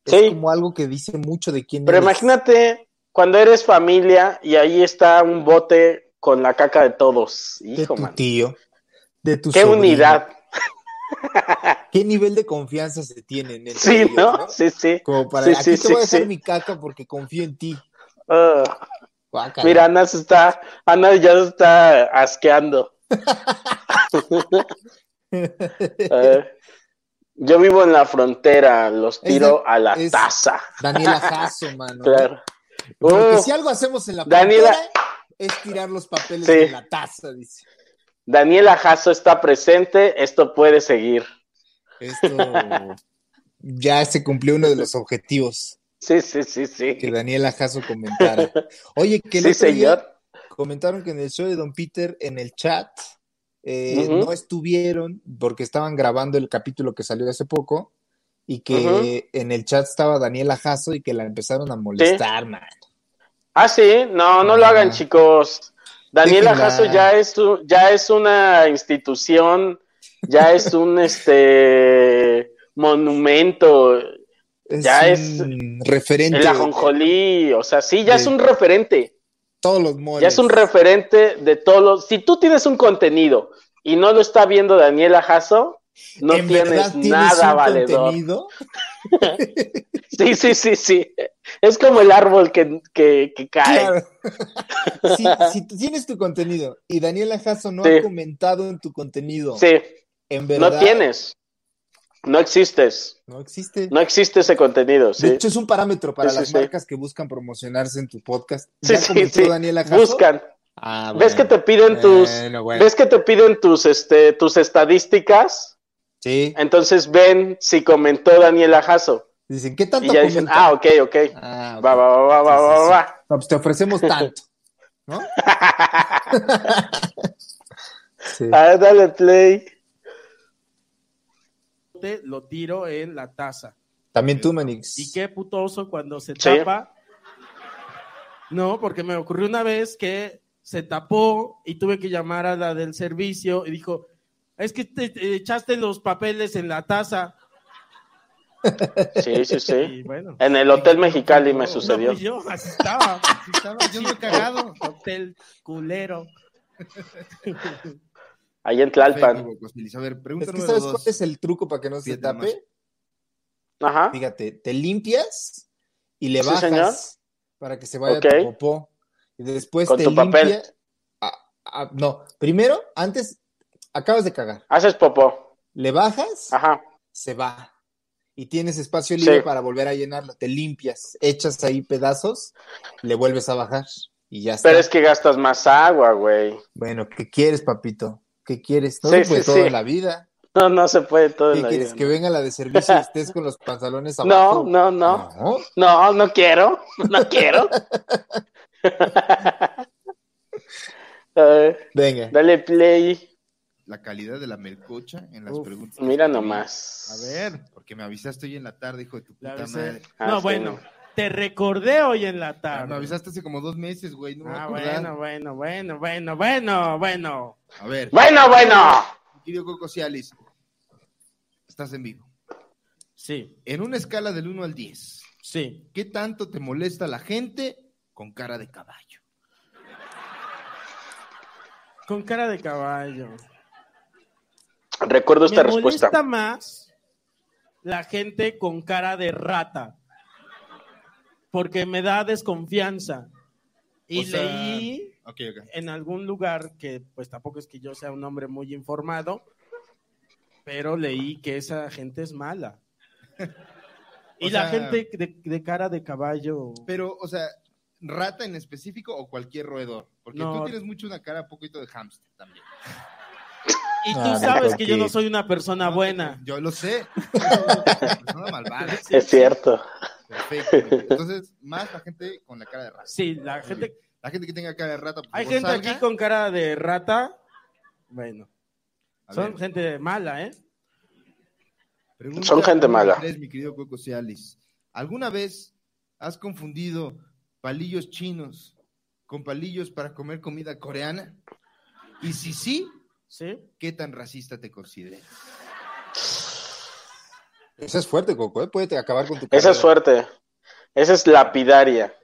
Es Sí. como algo que dice mucho de quién Pero eres. imagínate cuando eres familia y ahí está un bote con la caca de todos. de Hijo, tu man. tío, de tu Qué sobrino. unidad. ¿Qué nivel de confianza se tienen entre Sí, ellos, ¿no? Sí, sí. Como para, Sí, aquí sí, te sí, voy a dejar sí. mi caca porque confío en ti. Guácala. mira, Ana se está, Ana ya se está asqueando. Eh, yo vivo en la frontera, los tiro de- a la taza. Daniela Jasso, mano. Claro. Porque si algo hacemos en la Daniela- frontera es tirar los papeles Sí. en la taza, dice. Daniela Jasso está presente, esto puede seguir. Esto ya se cumplió uno de los objetivos Sí, sí, sí, sí. que Daniela Jasso comentara. Oye, que Sí, señor. comentaron que en el show de Don Peter, en el chat, eh, no estuvieron porque estaban grabando el capítulo que salió hace poco y que en el chat estaba Daniela Jasso y que la empezaron a molestar, man. Ah, sí, no, no lo hagan, chicos. Daniela. Jasso ya es, ya es una institución, ya es un este monumento, Es Ya un referente el ajonjolí, o sea, sí, ya de- es un referente, todos los moles. ya es un referente de todos los. Si tú tienes un contenido y no lo está viendo Daniela Jasso, no ¿En verdad tienes tienes nada valedor. contenido? Sí, sí, sí, sí. Es como el árbol que, que, que cae. Claro. si, si tú tienes tu contenido y Daniela Jasso no Sí. ha comentado en tu contenido, Sí, en verdad no tienes. No existes. no existe. No existe ese contenido, De sí. hecho, es un parámetro para Sí, las sí. marcas que buscan promocionarse en tu podcast. Sí, ¿Ya sí, sí. Daniela Jasso? Buscan. Ah, ¿Ves que te piden tus, Bueno, bueno. ves que te piden tus, este, tus estadísticas? Sí. Entonces ven si comentó Daniela Jasso. Dicen, ¿qué Y tanto ya dicen, ah, ok, ok. Ah, ok. Va, va, va, va, Sí, va, sí, va, sí. va. No, pues te ofrecemos tanto, ¿no? Sí. Ah, dale play. Lo tiro en la taza. También tú, Manix. Y qué putoso cuando se Sí. tapa. No, porque me ocurrió una vez que se tapó y tuve que llamar a la del servicio y dijo, es que te, te echaste los papeles en la taza. Sí, sí, sí. bueno, En el Hotel Mexicali me no sucedió. fui yo, así estaba. Sí estaba, yo me he cagado. Hotel culero. Ahí en Tlalpan. A ver, Es pregunta que número ¿sabes dos. cuál es el truco para que no se tape? Ajá. Fíjate, te limpias y le Sí, bajas señor. para que se vaya Ok. tu popó. Y después Con te tu limpia. papel. Ah, ah, no, primero, antes, acabas de cagar. Haces popó. Le bajas, Ajá. se va. Y tienes espacio libre Sí. para volver a llenarlo. Te limpias, echas ahí pedazos, le vuelves a bajar y ya está. Pero es que gastas más agua, güey. Bueno, ¿qué quieres, papito? ¿Qué quieres? No Sí, se puede sí, todo sí. en la vida. No, no se puede todo ¿Qué la quieres? vida, ¿Que ¿no? venga la de servicio y estés con los pantalones No, abajo? no, no. No. No, no quiero. No quiero. A ver, Venga. dale play. La calidad de la melcocha en las Uf, preguntas. Mira nomás. A ver. Porque me avisaste hoy en la tarde, hijo de tu puta madre. Ah, No, bueno, te recordé hoy en la Ah, tarde. me avisaste hace como dos meses, güey. No me Ah, bueno, bueno, bueno, bueno, bueno, bueno. A ver, Bueno, bueno. mi querido Coco Cialis, estás en vivo. Sí, En una escala del 1 al 10, sí. ¿qué tanto te molesta la gente con cara de caballo? Con cara de caballo. Recuerdo esta Me respuesta. molesta más la gente con cara de rata. Porque me da desconfianza. Y O sea, leí Ok, ok. en algún lugar que, pues tampoco es que yo sea un hombre muy informado, pero leí que esa gente es mala. y O la sea- gente de, de cara de caballo. Pero, o sea, ¿rata en específico o cualquier roedor? Porque No. tú tienes mucho una cara un poquito de hámster también. Y tú Ah, sabes que yo no soy una persona buena. Yo lo sé. Persona malvada. Es cierto. Perfecto. Entonces, más la gente con la cara de rata. Sí, la gente. La gente que tenga cara de rata, Hay gente salga. aquí con cara de rata. Bueno, A son ver, gente mala, ¿eh? pregunta Son gente mala. tres, mi querido Coco Cialis. ¿Alguna vez has confundido palillos chinos con palillos para comer comida coreana? Y si sí, Sí. ¿qué tan racista te consideras? Esa es fuerte, Coco, ¿eh? Puede acabar con tu Esa es carrera. suerte. Esa es lapidaria.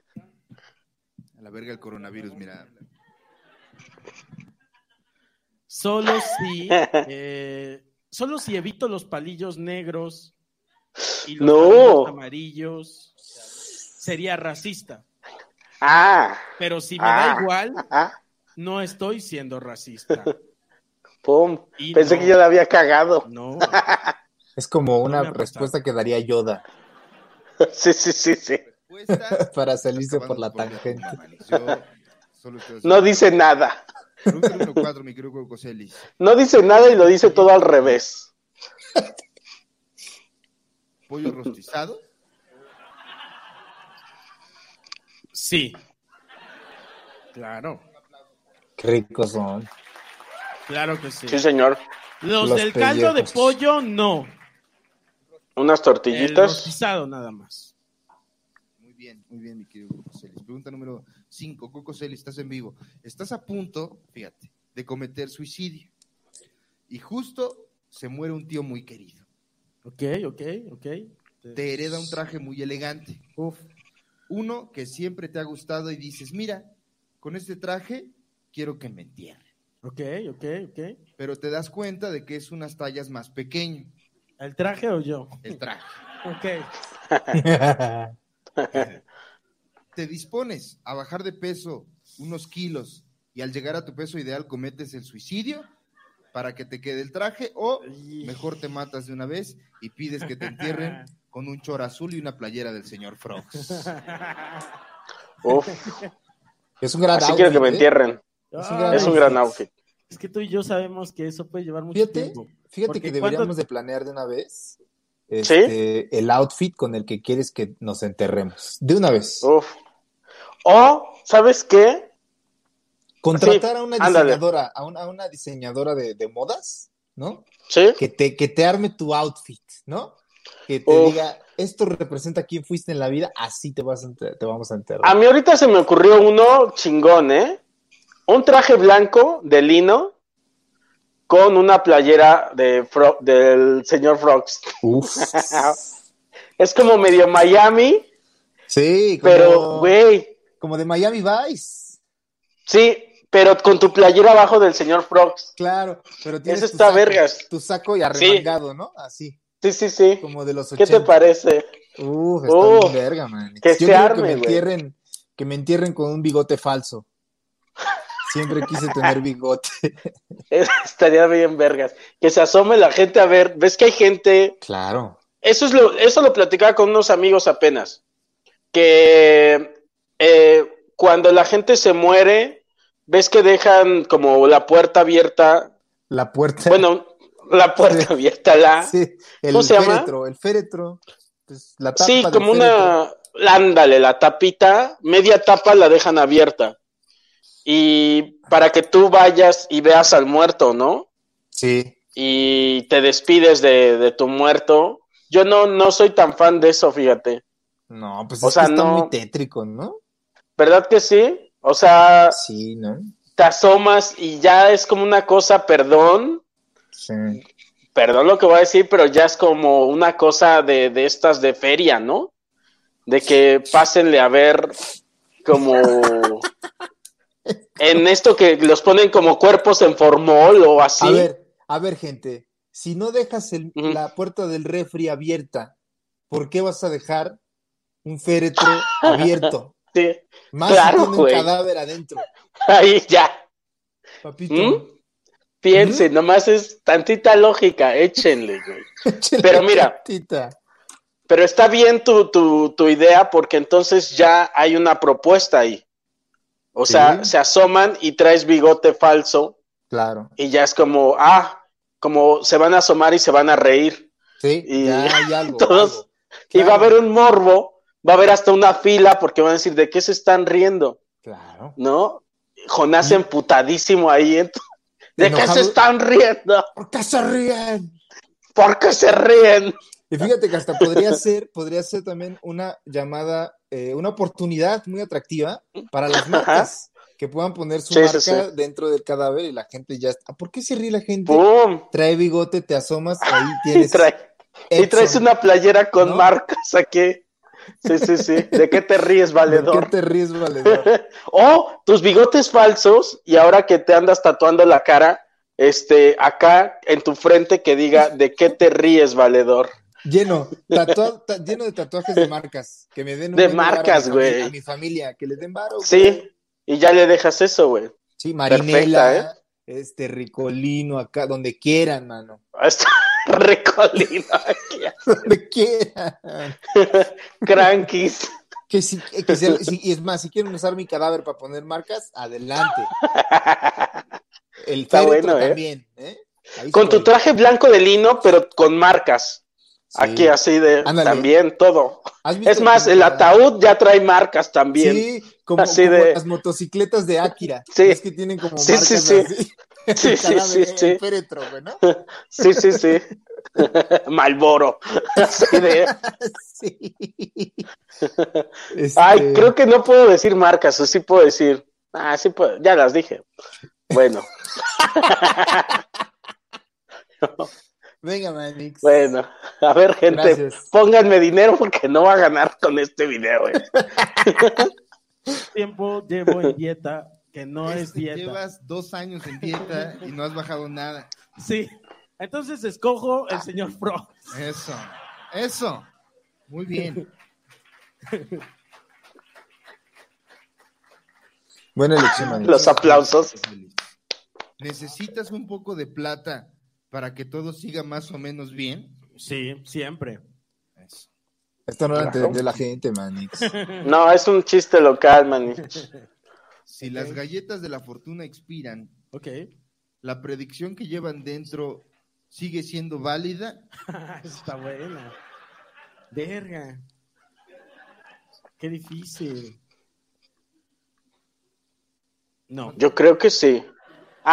A la verga el coronavirus, mira. Solo si. eh, solo si evito los palillos negros y los No. palillos amarillos, sería racista. Ah, Pero si me Ah. da igual, ah, no estoy siendo racista. pum. Y Pensé no. que yo la había cagado. No. Es como una respuesta que daría Yoda Sí, sí, sí, sí. Respuestas. para salirse por la tangente. No dice nada. No dice nada y lo dice todo al revés. ¿Pollo rostizado? Sí. Claro, Qué ricos son. claro que sí. Sí, señor. Los, Los del caldo de pollo, no. Unas El tortillitas. rostizado nada más. Muy bien, muy bien, mi querido Coco Celis. Pregunta número 5. Coco Celis, estás en vivo. Estás a punto, fíjate, de cometer suicidio. Y justo se muere un tío muy querido. Ok, ok, ok. Te hereda un traje muy elegante. Uf. Uno que siempre te ha gustado y dices, mira, con este traje quiero que me entierren. Ok, ok, ok. pero te das cuenta de que es unas tallas más pequeño. ¿El traje o yo? El traje. Ok. Te dispones a bajar de peso unos kilos y al llegar a tu peso ideal cometes el suicidio para que te quede el traje o mejor te matas de una vez y pides que te entierren con un chor azul y una playera del señor Frogs. Uf, Es un gran así outfit, quiero que me ¿eh? entierren. Es un gran Es un gran outfit. Es que tú y yo sabemos que eso puede llevar mucho Fíjate, tiempo. fíjate que deberíamos ¿cuánto- de planear de una vez este, el outfit con el que quieres que nos enterremos. De una vez. Uf. O, ¿sabes qué? Contratar sí, a una ándale. diseñadora, a una, a una diseñadora de, de modas, ¿no? Sí. Que te, que te arme tu outfit, ¿no? Que te Uf. diga, esto representa quién fuiste en la vida, así te, vas a te vamos a enterrar. A mí ahorita se me ocurrió uno chingón, ¿eh? Un traje blanco de lino con una playera de Fro- del señor Frogs. Es como medio Miami, Sí, como, pero, güey, como de Miami Vice. sí, pero con tu playera abajo del señor Frogs. Claro, pero tienes Eso tu está saco, vergas. Tu saco y arremangado, ¿no? Así, Sí, sí, sí. como de los ¿Qué 80. te parece? Uf, está bien verga, man. que Yo se arme, que me entierren, que me entierren con un bigote falso. Siempre quise tener bigote. Estaría bien vergas. Que se asome la gente a ver. ¿Ves que hay gente Claro. Eso es lo, eso lo platicaba con unos amigos apenas. Que eh, cuando la gente se muere, ves que dejan como la puerta abierta. La puerta. Bueno, la puerta abierta, la. Sí, el ¿Cómo se llama? féretro, el féretro. Pues, la tapa Sí, como féretro. una. Ándale, la tapita, media tapa la dejan abierta. Y para que tú vayas y veas al muerto, ¿no? Sí. Y te despides de, de tu muerto. Yo no, no soy tan fan de eso, fíjate. No, pues O es sea, que está no- muy tétrico, ¿no? ¿Verdad que sí? O sea, Sí, ¿no? te asomas y ya es como una cosa, perdón, Sí. perdón lo que voy a decir, pero ya es como una cosa de, de estas de feria, ¿no? De que pásenle a ver como en esto que los ponen como cuerpos en formol o así. A ver, a ver, gente. Si no dejas el- la puerta del refri abierta, ¿por qué vas a dejar un féretro abierto? Sí. Más Claro, si tiene un cadáver adentro, Ahí ya. papito. ¿Mm? Piensen, nomás es tantita lógica, échenle, güey. Échale Pero mira, tantita. Pero está bien tu, tu, tu idea porque entonces ya hay una propuesta ahí. O sea, se asoman y traes bigote falso Claro. y ya es como, ah, como se van a asomar y se van a reír. Sí, Y ya hay algo. todos- algo. Y va a haber un morbo, va a haber hasta una fila porque van a decir, ¿de qué se están riendo? Claro. ¿No? Jonás emputadísimo ahí. ent- ¿De qué se están riendo? ¿Por qué se ríen? ¿Por qué se ríen? Y fíjate que hasta podría ser, podría ser también una llamada, eh, una oportunidad muy atractiva para las marcas que puedan poner su Sí, marca sí. dentro del cadáver y la gente ya está. ¿Por qué se ríe la gente? Trae bigote, te asomas, ahí Y, tienes. trae- y traes una playera con ¿No? marcas aquí. Sí, sí, sí. ¿De qué te ríes, ¿De valedor? qué te ríes, valedor? O tus bigotes falsos y ahora que te andas tatuando la cara, este, acá en tu frente que diga, ¿de qué te ríes, valedor? Lleno, tatua- ta- lleno de tatuajes de marcas. Que me den un De marcas, güey. A mi familia, que les den varo. güey. Sí, y ya le dejas eso, güey. Sí, Marinela, Perfecta, este Ricolino, acá, donde quieran, mano. Está recolino aquí. Donde quieran. Crankies. Que si, que si- si- y es más, si quieren usar mi cadáver para poner marcas, adelante. El Está bueno, ¿eh? también, ¿eh? Ahí Con tu traje blanco de lino, pero con marcas. Sí. Aquí así de Ándale. también todo. ¿Has visto Es más, el ataúd ya trae marcas también. Sí, como, Así como de- las motocicletas de Akira. Sí. Es que tienen como Sí, marcas sí, sí. así. Sí, sí, sí, sí. féretro, ¿no? Sí, sí, sí. Malboro. Así de- Sí. Este, Ay, creo que no puedo decir marcas, o sí puedo decir. Ah, sí puedo, ya las dije. Bueno, Venga, Manix. bueno. A ver, gente, Gracias. pónganme dinero porque no va a ganar con este video. eh. tiempo llevo en dieta que no es dieta. Llevas dos años en dieta y no has bajado nada. Sí. Entonces escojo el señor Pro. Eso, eso. Muy bien. Buena elección, Manix. Los aplausos. ¿Necesitas un poco de plata para que todo siga más o menos bien? Sí, siempre. Eso. Esto no lo entendió la gente, Manix. No, es un chiste local, Manix. Si las galletas de la fortuna expiran, Ok. ¿la predicción que llevan dentro sigue siendo válida? Está buena. Verga. Qué difícil. No. Yo creo que sí.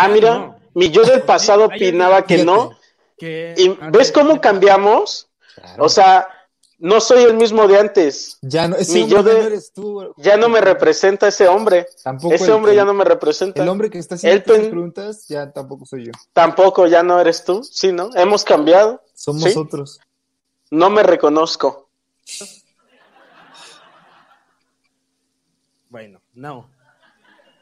Ah, mira, No. mi yo del pasado opinaba que no. Que ¿Y ves cómo cambiamos? Claro. O sea, no soy el mismo de antes. ya no, ese yo ya de- no eres tú. Ya no me representa ese hombre. Tampoco Ese el- hombre ya no me representa. El hombre que está haciendo pen- preguntas ya tampoco soy yo. Tampoco ya no eres tú. Sí, ¿no? Hemos cambiado. Somos ¿Sí? otros. No me reconozco. Bueno, no.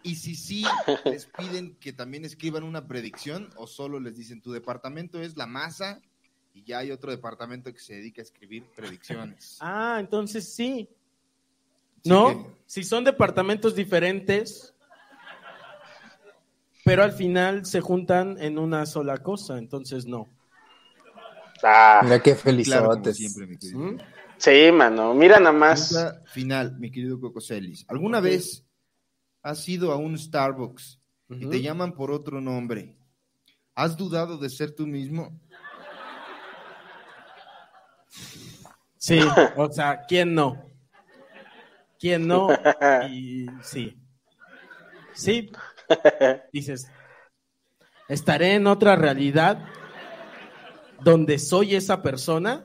Y si sí, les piden que también escriban una predicción o solo les dicen tu departamento es la masa y ya hay otro departamento que se dedica a escribir predicciones. Ah, entonces sí. Sí ¿No? que- Si son departamentos diferentes, pero al final se juntan en una sola cosa, entonces no. Ah, Mira qué Claro, siempre, mi querido. ¿Mm? sí, mano. Mira nada más. Final, mi querido Cocoselis. ¿Alguna vez has ido a un Starbucks y te llaman por otro nombre? ¿Has dudado de ser tú mismo? Sí, o sea, ¿quién no? ¿Quién no? Y sí. Sí. Dices, ¿estaré en otra realidad donde soy esa persona?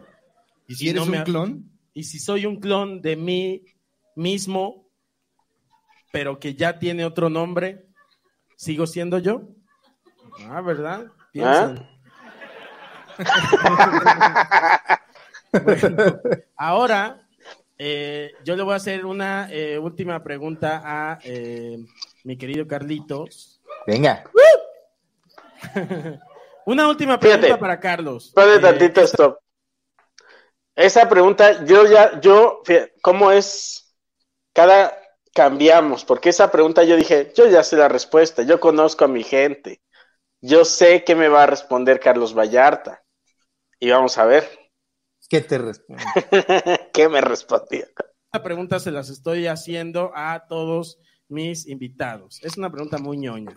¿Y si Y eres no un me- clon? Y si soy un clon de mí mismo, pero que ya tiene otro nombre, ¿sigo siendo yo? Ah, ¿verdad? Piensen. Bueno, ahora, eh, yo le voy a hacer una eh, última pregunta a eh, mi querido Carlitos. Venga. Una última pregunta Fíjate. para Carlos. Eh, tantito stop. Esa pregunta, yo ya, yo, fíjate, ¿cómo es? Cada cambiamos, porque esa pregunta yo dije, yo ya sé la respuesta, yo conozco a mi gente, yo sé qué me va a responder Carlos Vallarta. Y vamos a ver ¿Qué te respondo? qué me respondió. Esta pregunta se las estoy haciendo a todos mis invitados. Es una pregunta muy ñoña.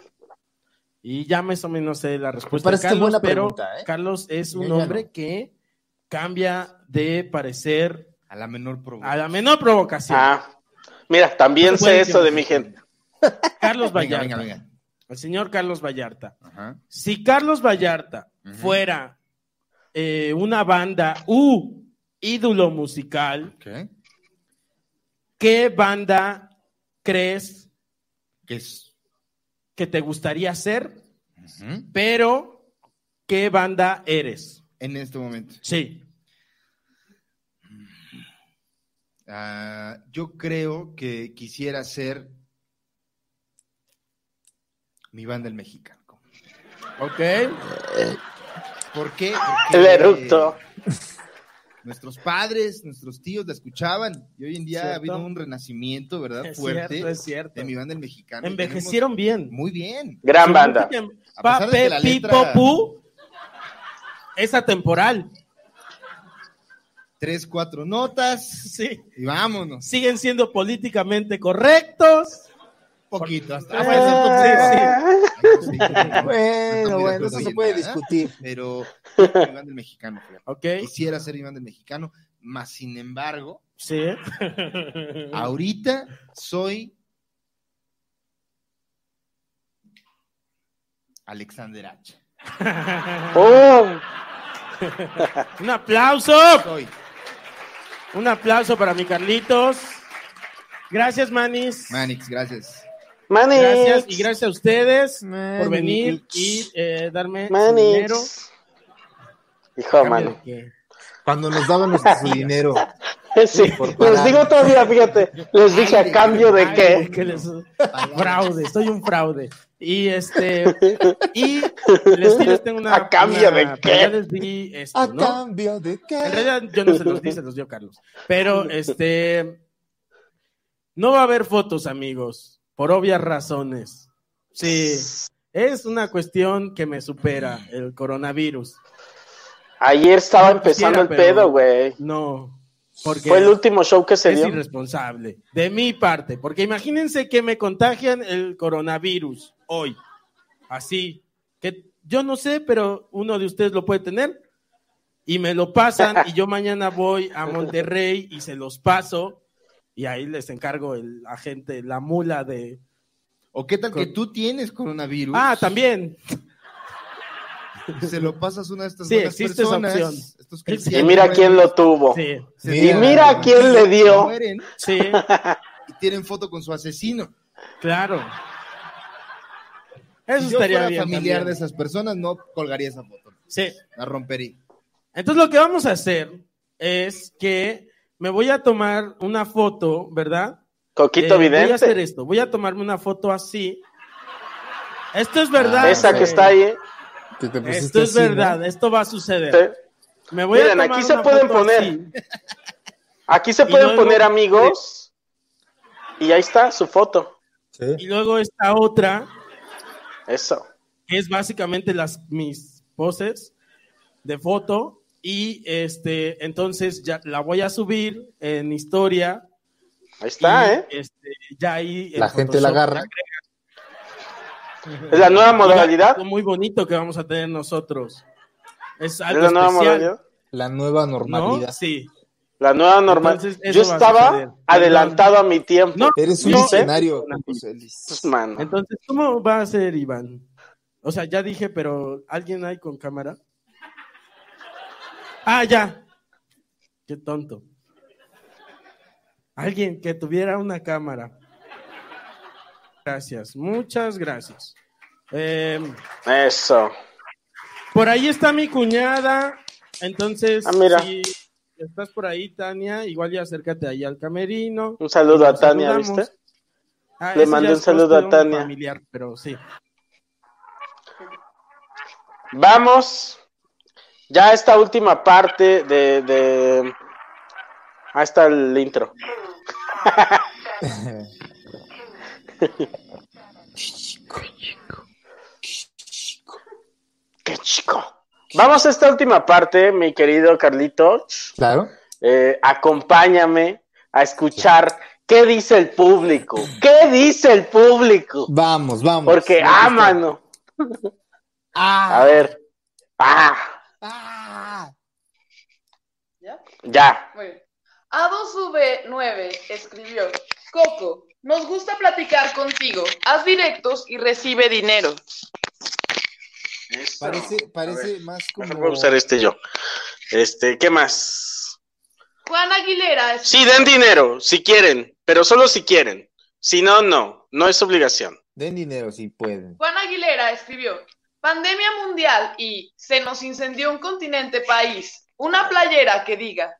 Y ya más o menos sé la respuesta. parece Carlos, buena pero pregunta, ¿eh? Carlos es un hombre no. que cambia de parecer A la menor a provocación. la menor provocación. Ah, mira, también sé eso de mi gente. Carlos Vallarta. venga, venga. El señor Carlos Vallarta. Ajá. Si Carlos Vallarta fuera eh, una banda u ídolo musical, ¿Qué? ¿qué banda crees ¿Qué es? que te gustaría ser? Pero, ¿qué banda eres? En este momento. Sí. Ah, yo creo que quisiera ser mi banda el mexicano. Ok. ¿Por qué? El Porque eructo. nuestros padres, nuestros tíos la escuchaban y hoy en día ha habido un renacimiento, ¿verdad? Es Fuerte cierto, es cierto. de mi banda el mexicano. Envejecieron bien. Muy bien. Gran banda. A pesar de que la Pape, letra- Pipo, Pu, es atemporal. Tres, cuatro notas Sí. y vámonos. Siguen siendo políticamente correctos. Poquito, hasta Ah, sí, sí. Ay, no. Bueno, bueno, eso se puede ¿eh? discutir. Pero mi banda el mexicano, fíjate. Ok. Quisiera ser mi banda el mexicano, más sin embargo, Sí. ahorita soy Alexander H. ¡Oh! Un aplauso. Soy. Un aplauso para mi Carlitos. Gracias, Manis. Manix, gracias. Manix. Gracias y gracias a ustedes por venir y eh, darme su dinero. Hijo, mano. Cuando nos daban nuestro dinero. Sí, por les digo todavía, fíjate, les dije a cambio de qué. que les- Fraude, soy un fraude. Y este, y les, les tengo una. ¿A cambio una- de qué? Ya les di esto, ¿A ¿no? cambio de qué? En realidad yo no se los di, se los dio Carlos. Pero este, no va a haber fotos, amigos, por obvias razones. Sí, es una cuestión que me supera el coronavirus. Ayer estaba No empezando el quisiera, pedo, güey. No, porque Fue el último show que se es dio. irresponsable de mi parte, porque imagínense que me contagian el coronavirus hoy, así, que yo no sé, pero uno de ustedes lo puede tener y me lo pasan y yo mañana voy a Monterrey y se los paso y ahí les encargo el agente, la mula de... ¿O qué tal que tú tienes coronavirus? Ah, también. Se lo pasas una de estas Sí, buenas existe esa personas. opción. Estos Y mira quién lo tuvo. Sí, Y Mira. mira quién le dio. mueren sí, y tienen foto con su asesino. claro. Eso Si yo estaría fuera bien. familiar también. de esas personas, no colgaría esa foto. Sí. La rompería. Entonces lo que vamos a hacer es que me voy a tomar una foto, ¿verdad? Coquito Eh, Voy a hacer vidente. esto, voy a tomarme una foto así. Esto es verdad. Ah, Esa que está ahí. ¿eh? Que te pusiste Esto es así, ¿no? verdad, esto va a suceder. Sí. Me voy Miren, a tomar aquí se pueden poner. así. Aquí se pueden luego- poner amigos. Y ahí está su foto. Sí. Y luego esta otra, Eso. que es básicamente las mis poses de foto. Y este, entonces ya la voy a subir en historia. Ahí está, y, ¿eh? este, ya ahí La gente la agarra. Es la nueva modalidad. Algo muy bonito que vamos a tener nosotros. Es Es algo la nueva especial, modalidad. La nueva ¿no? normalidad. Sí. La nueva normal. Entonces, Yo a estaba adelantado a mi tiempo. No, Eres un no, ¿eh? Celis. Pues, mano. Entonces, ¿cómo va a ser, Iván? O sea, ya dije, pero ¿alguien hay con cámara? Ah, ya. Qué tonto. Alguien que tuviera una cámara. Gracias, muchas gracias. Eh, Eso. por ahí está mi cuñada. Entonces, Ah, mira. si estás por ahí, Tania, igual ya acércate ahí al camerino. Un saludo a Tania, saludamos. ¿viste? Ah, Le mandé un saludo a Tania. Familiar, pero sí. Vamos. Ya esta última parte de. de... Ahí está el intro. Qué chico. Vamos a esta última parte, mi querido Carlito. Claro. Eh, acompáñame a escuchar qué dice el público. ¿Qué dice el público? Vamos, vamos. Porque, ah, mano. Ah, A ver. Ah, ah. ¿Ya? ya. Muy bien. A2V9 escribió, Coco, nos gusta platicar contigo, haz directos y recibe dinero. Parece, parece más Mejor como. Voy a usar este yo. Este, ¿qué más? Juan Aguilera Sí, den dinero, si quieren, pero solo si quieren. Si no, no, no es obligación. Den dinero si pueden. Juan Aguilera escribió, pandemia mundial y se nos incendió un continente país. Una playera que diga,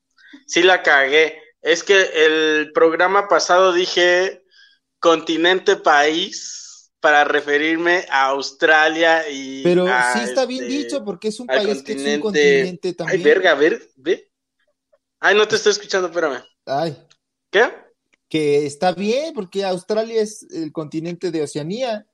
Sí la cagué. Es que el programa pasado dije continente país para referirme a Australia y Pero a, sí está bien este, dicho porque es un país que es un continente- continente Ay, también. verga, a ver, ve. Ay, no te estoy escuchando, espérame. Ay, ¿Qué? que está bien porque Australia es el continente de Oceanía.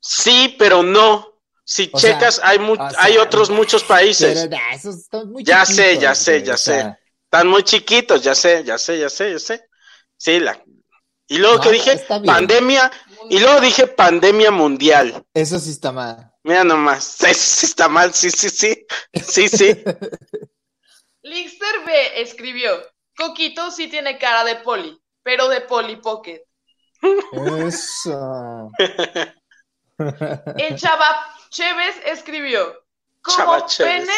Sí, pero no. Si O sea, checas, hay, mu- o sea, hay otros muchos países. Pero nah, esos están muy Ya sé, ya sé, ya sé. sea, Están muy chiquitos, ya sé, ya sé, ya sé, ya sé. Sí, la. Y luego No, que dije, pandemia, y luego dije pandemia mundial. Eso sí está mal. Mira nomás, sí, sí está mal, sí, sí, sí, sí, sí. Lixter B escribió, Coquito sí tiene cara de poli, pero de poli pocket. Eso. El chava Chévez escribió, como pene.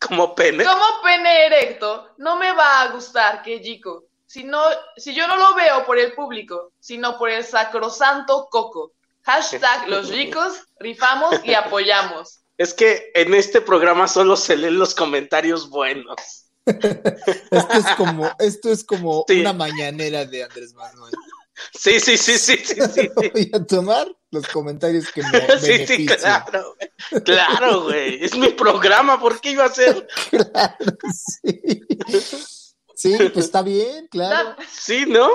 Como pene. como pene erecto, no me va a gustar que Jico. Si, no, si yo no lo veo por el público, sino por el sacrosanto coco. Hashtag los ricos, rifamos y apoyamos. Es que en este programa solo se leen los comentarios buenos. Esto es como, esto es como Sí. una mañanera de Andrés Manuel. Sí, sí, sí, sí, sí, sí. sí. Voy a tomar los comentarios que me Sí, sí, benefician. claro. Claro, güey. Es mi programa, ¿por qué iba a ser? Claro, sí. Sí, pues está bien, claro. Da- Sí, ¿no?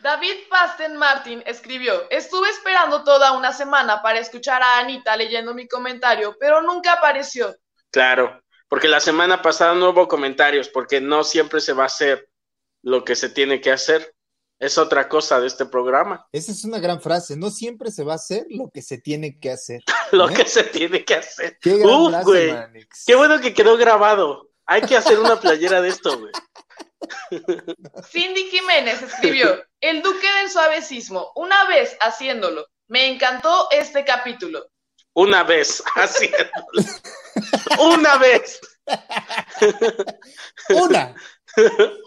David Pasten Martin escribió, estuve esperando toda una semana para escuchar a Anita leyendo mi comentario, pero nunca apareció. Claro, porque la semana pasada no hubo comentarios, porque no siempre se va a hacer lo que se tiene que hacer. Es otra cosa de este programa, Esa es una gran frase. No siempre se va a hacer lo que se tiene que hacer. lo ¿Eh? que se tiene que hacer. Qué gran Uf, frase. Qué bueno que quedó grabado. Hay que hacer una playera de esto, güey. Cindy Jiménez escribió, el duque del suavecismo, una vez haciéndolo. Me encantó este capítulo. Una vez, haciéndolo. Una vez, Una.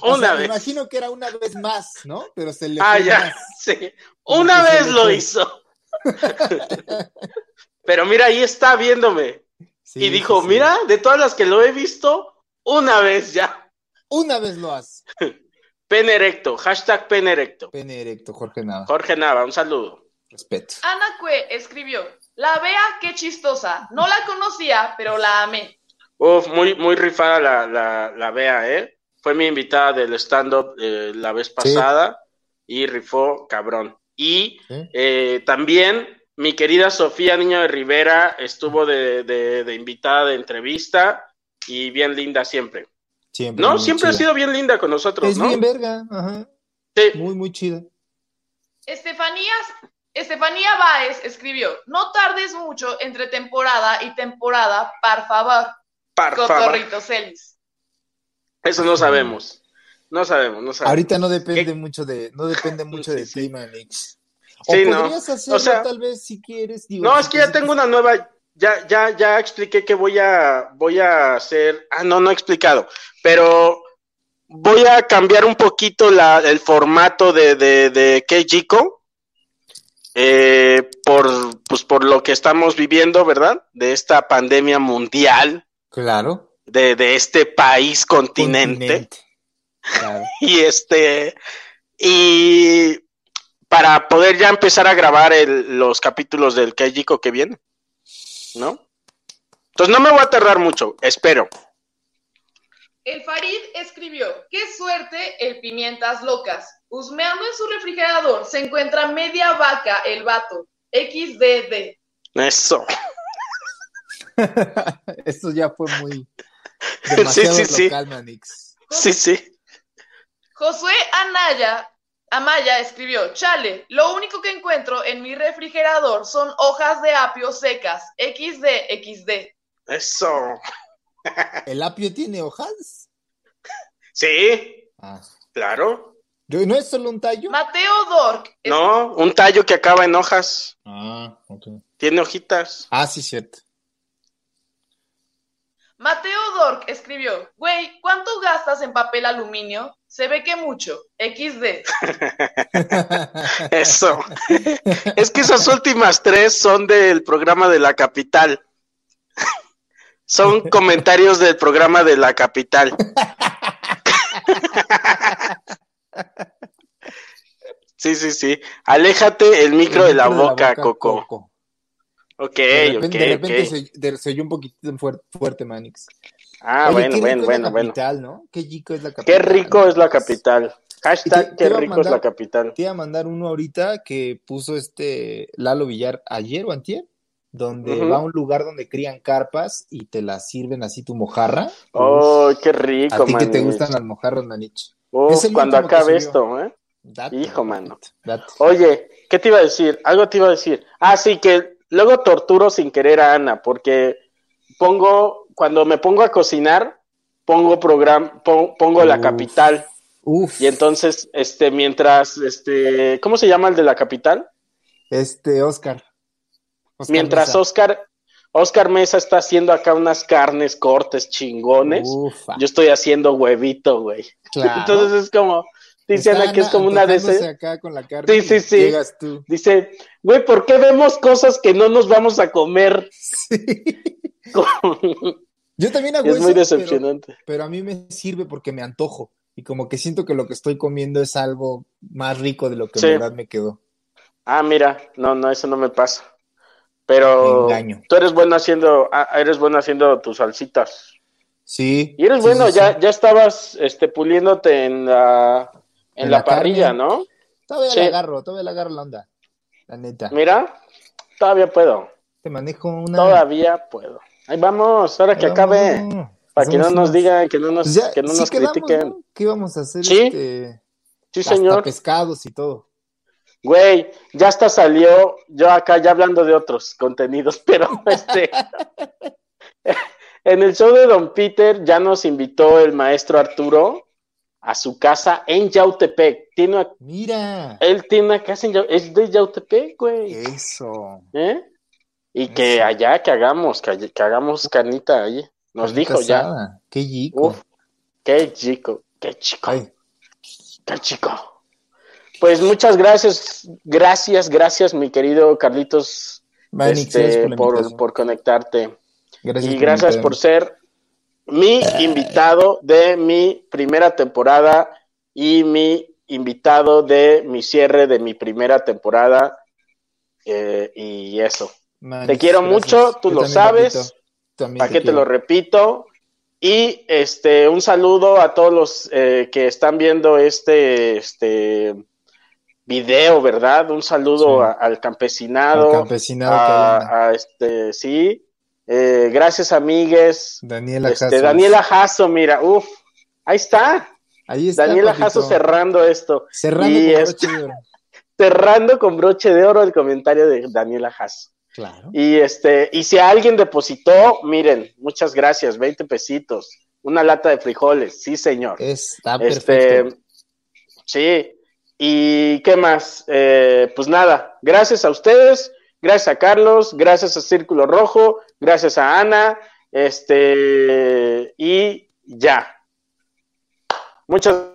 O una sea, Me vez. imagino que era una vez más, ¿no? Pero se le Ah, fue ya, más. sí. Una vez lo fue. hizo. Pero mira, ahí está viéndome. Sí, y dijo, sí. mira, de todas las que lo he visto, una vez ya. Una vez lo hace. Pen erecto, hashtag pen erecto. Pene erecto, Jorge Nava. Jorge Nava, un saludo. Respeto. Ana Cue escribió, la vea qué chistosa. No la conocía, pero la amé. Uf, muy, muy rifada la, la, la Bea, ¿eh? Fue mi invitada del stand-up eh, la vez pasada y rifó cabrón. Y Sí. eh, también mi querida Sofía Niño de Rivera estuvo de, de, de invitada de entrevista y bien linda siempre. Siempre. No, siempre ha sido bien linda con nosotros, Es ¿no? bien verga. Ajá. Sí. Muy, muy chida. Estefanía, Estefanía Báez escribió, no tardes mucho entre temporada y temporada, por favor. Por favor. Cotorrito Celis. Eso no sabemos. No sabemos, no sabemos. Ahorita no depende ¿Qué? mucho de, no depende mucho Sí, de sí. ti, Manix. O Sí, no. podrías hacerlo O sea, tal vez si quieres. Digo, No, si es que ya te- tengo una nueva, ya, ya, ya expliqué que voy a, voy a hacer, ah, no, no he explicado, pero voy a cambiar un poquito la, el formato de, de, de Keijiko, eh, por, pues por lo que estamos viviendo, ¿verdad? De esta pandemia mundial, Claro. de, de este país continente. Claro. y este y para poder ya empezar a grabar el- los capítulos del Keijiko que viene, ¿no? Entonces no me voy a tardar mucho, espero. El Farid escribió, qué suerte el pimientas locas. Husmeando en su refrigerador se encuentra media vaca el vato. XDD. Eso. Esto ya fue muy demasiado sí, sí. local, Manix. Sí, sí. Josué Anaya, Amaya escribió, chale, lo único que encuentro en mi refrigerador son hojas de apio secas. XD, XD. Eso. ¿El apio tiene hojas? Sí, Ah. claro. ¿No es solo un tallo? Mateo Dork. es- No, un tallo que acaba en hojas. Ah, ok. Tiene hojitas. Ah, sí, cierto. Mateo Dork escribió, güey, ¿cuánto gastas en papel aluminio? Se ve que mucho. XD. Eso. es que esas últimas tres son del programa de la capital. Son comentarios del programa de la capital. Sí, sí, sí. Aléjate el micro de la boca, Coco. Ok, De repente, ok, de repente ok. se, de- se oyó un poquito fuer- fuerte, Manix. Ah, Oye, bueno, bueno, rico bueno, es la bueno. capital, ¿no? Qué rico es la capital. Qué rico es la capital. Hashtag te qué rico es la capital. Te iba a mandar uno ahorita que puso este Lalo Villar ayer o antier, donde va a un lugar donde crían carpas y te las sirven así tu mojarra. Oh, qué rico, a ti que te gustan las mojarras, Manich. Uf, cuando acabe esto, ¿eh? Date, Hijo, mano. date. Oye, ¿qué te iba a decir? Algo te iba a decir. Ah, sí, que luego torturo sin querer a Ana, porque pongo, cuando me pongo a cocinar, pongo program, pon- pongo la capital. Uf, Y entonces, este, mientras, este, ¿cómo se llama el de la capital? este Oscar. Oscar Mientras Mesa. Oscar, Oscar Mesa está haciendo acá unas carnes, cortes chingones, Ufa, yo estoy haciendo huevito, güey. claro. Entonces es como, dice Está Ana que es como una de esas. acá con la carne Sí, sí, sí. Llegas tú. Dice, güey, ¿por qué vemos cosas que no nos vamos a comer? Sí. Yo también hago Es eso, muy decepcionante. Pero, a mí me sirve porque me antojo. Y como que siento que lo que estoy comiendo es algo más rico de lo que Sí. en verdad me quedó. Ah, mira, no, no, eso no me pasa. Pero Me engaño. tú eres bueno haciendo, ah, eres bueno haciendo tus salsitas. Sí. Y eres sí, bueno, sí, ya, ya estabas este puliéndote en la en, En la, la carne. parrilla, ¿no? Todavía Sí. le agarro, todavía le agarro la onda. La neta. Mira, todavía puedo, Te manejo una. todavía puedo. Ahí vamos, ahora que acabe, para que no nos digan, que no nos, Pues ya, que no sí nos quedamos, critiquen. ¿no? ¿Qué íbamos a hacer? Sí. Este, Sí, hasta señor. pescados y todo. Güey, ya hasta salió, yo acá ya hablando de otros contenidos, pero este, en el show de Don Peter ya nos invitó el maestro Arturo a su casa en Yautepec. Tiene una- Mira. él tiene una casa en Yau- es de Yautepec, güey. Eso. ¿Eh? Y que Eso. allá que hagamos, que, que hagamos canita ahí. Nos dijo ya. Qué chico. Uf, qué chico, qué chico. Ay, Qué chico. Pues muchas gracias, gracias, gracias, mi querido Carlitos, este, por por, conectarte. Gracias y gracias por ser mi invitado de mi primera temporada y mi invitado de mi cierre de mi primera temporada. eh, y eso. Te quiero gracias. mucho, tú Yo lo sabes. ¿Para qué te lo repito? Y este, un saludo a todos los eh, que están viendo este, este video, ¿verdad? Un saludo Sí. a- al campesinado. Al campesinado a, a este, sí. Eh, gracias, amigues. Daniela Este, Jasso. Daniela Jasso, mira, uff, ahí está. Ahí está, Daniela papito. Jasso cerrando esto. Cerrando Y con este- broche de oro. cerrando con broche de oro el comentario de Daniela Jasso. Claro. Y este, y si alguien depositó, miren, muchas gracias, 20 pesitos, una lata de frijoles, sí, señor. Está Este, perfecto. sí. ¿Y qué más? Eh, pues nada, gracias a ustedes, gracias a Carlos, gracias a Círculo Rojo, gracias a Ana, este, y ya. Muchas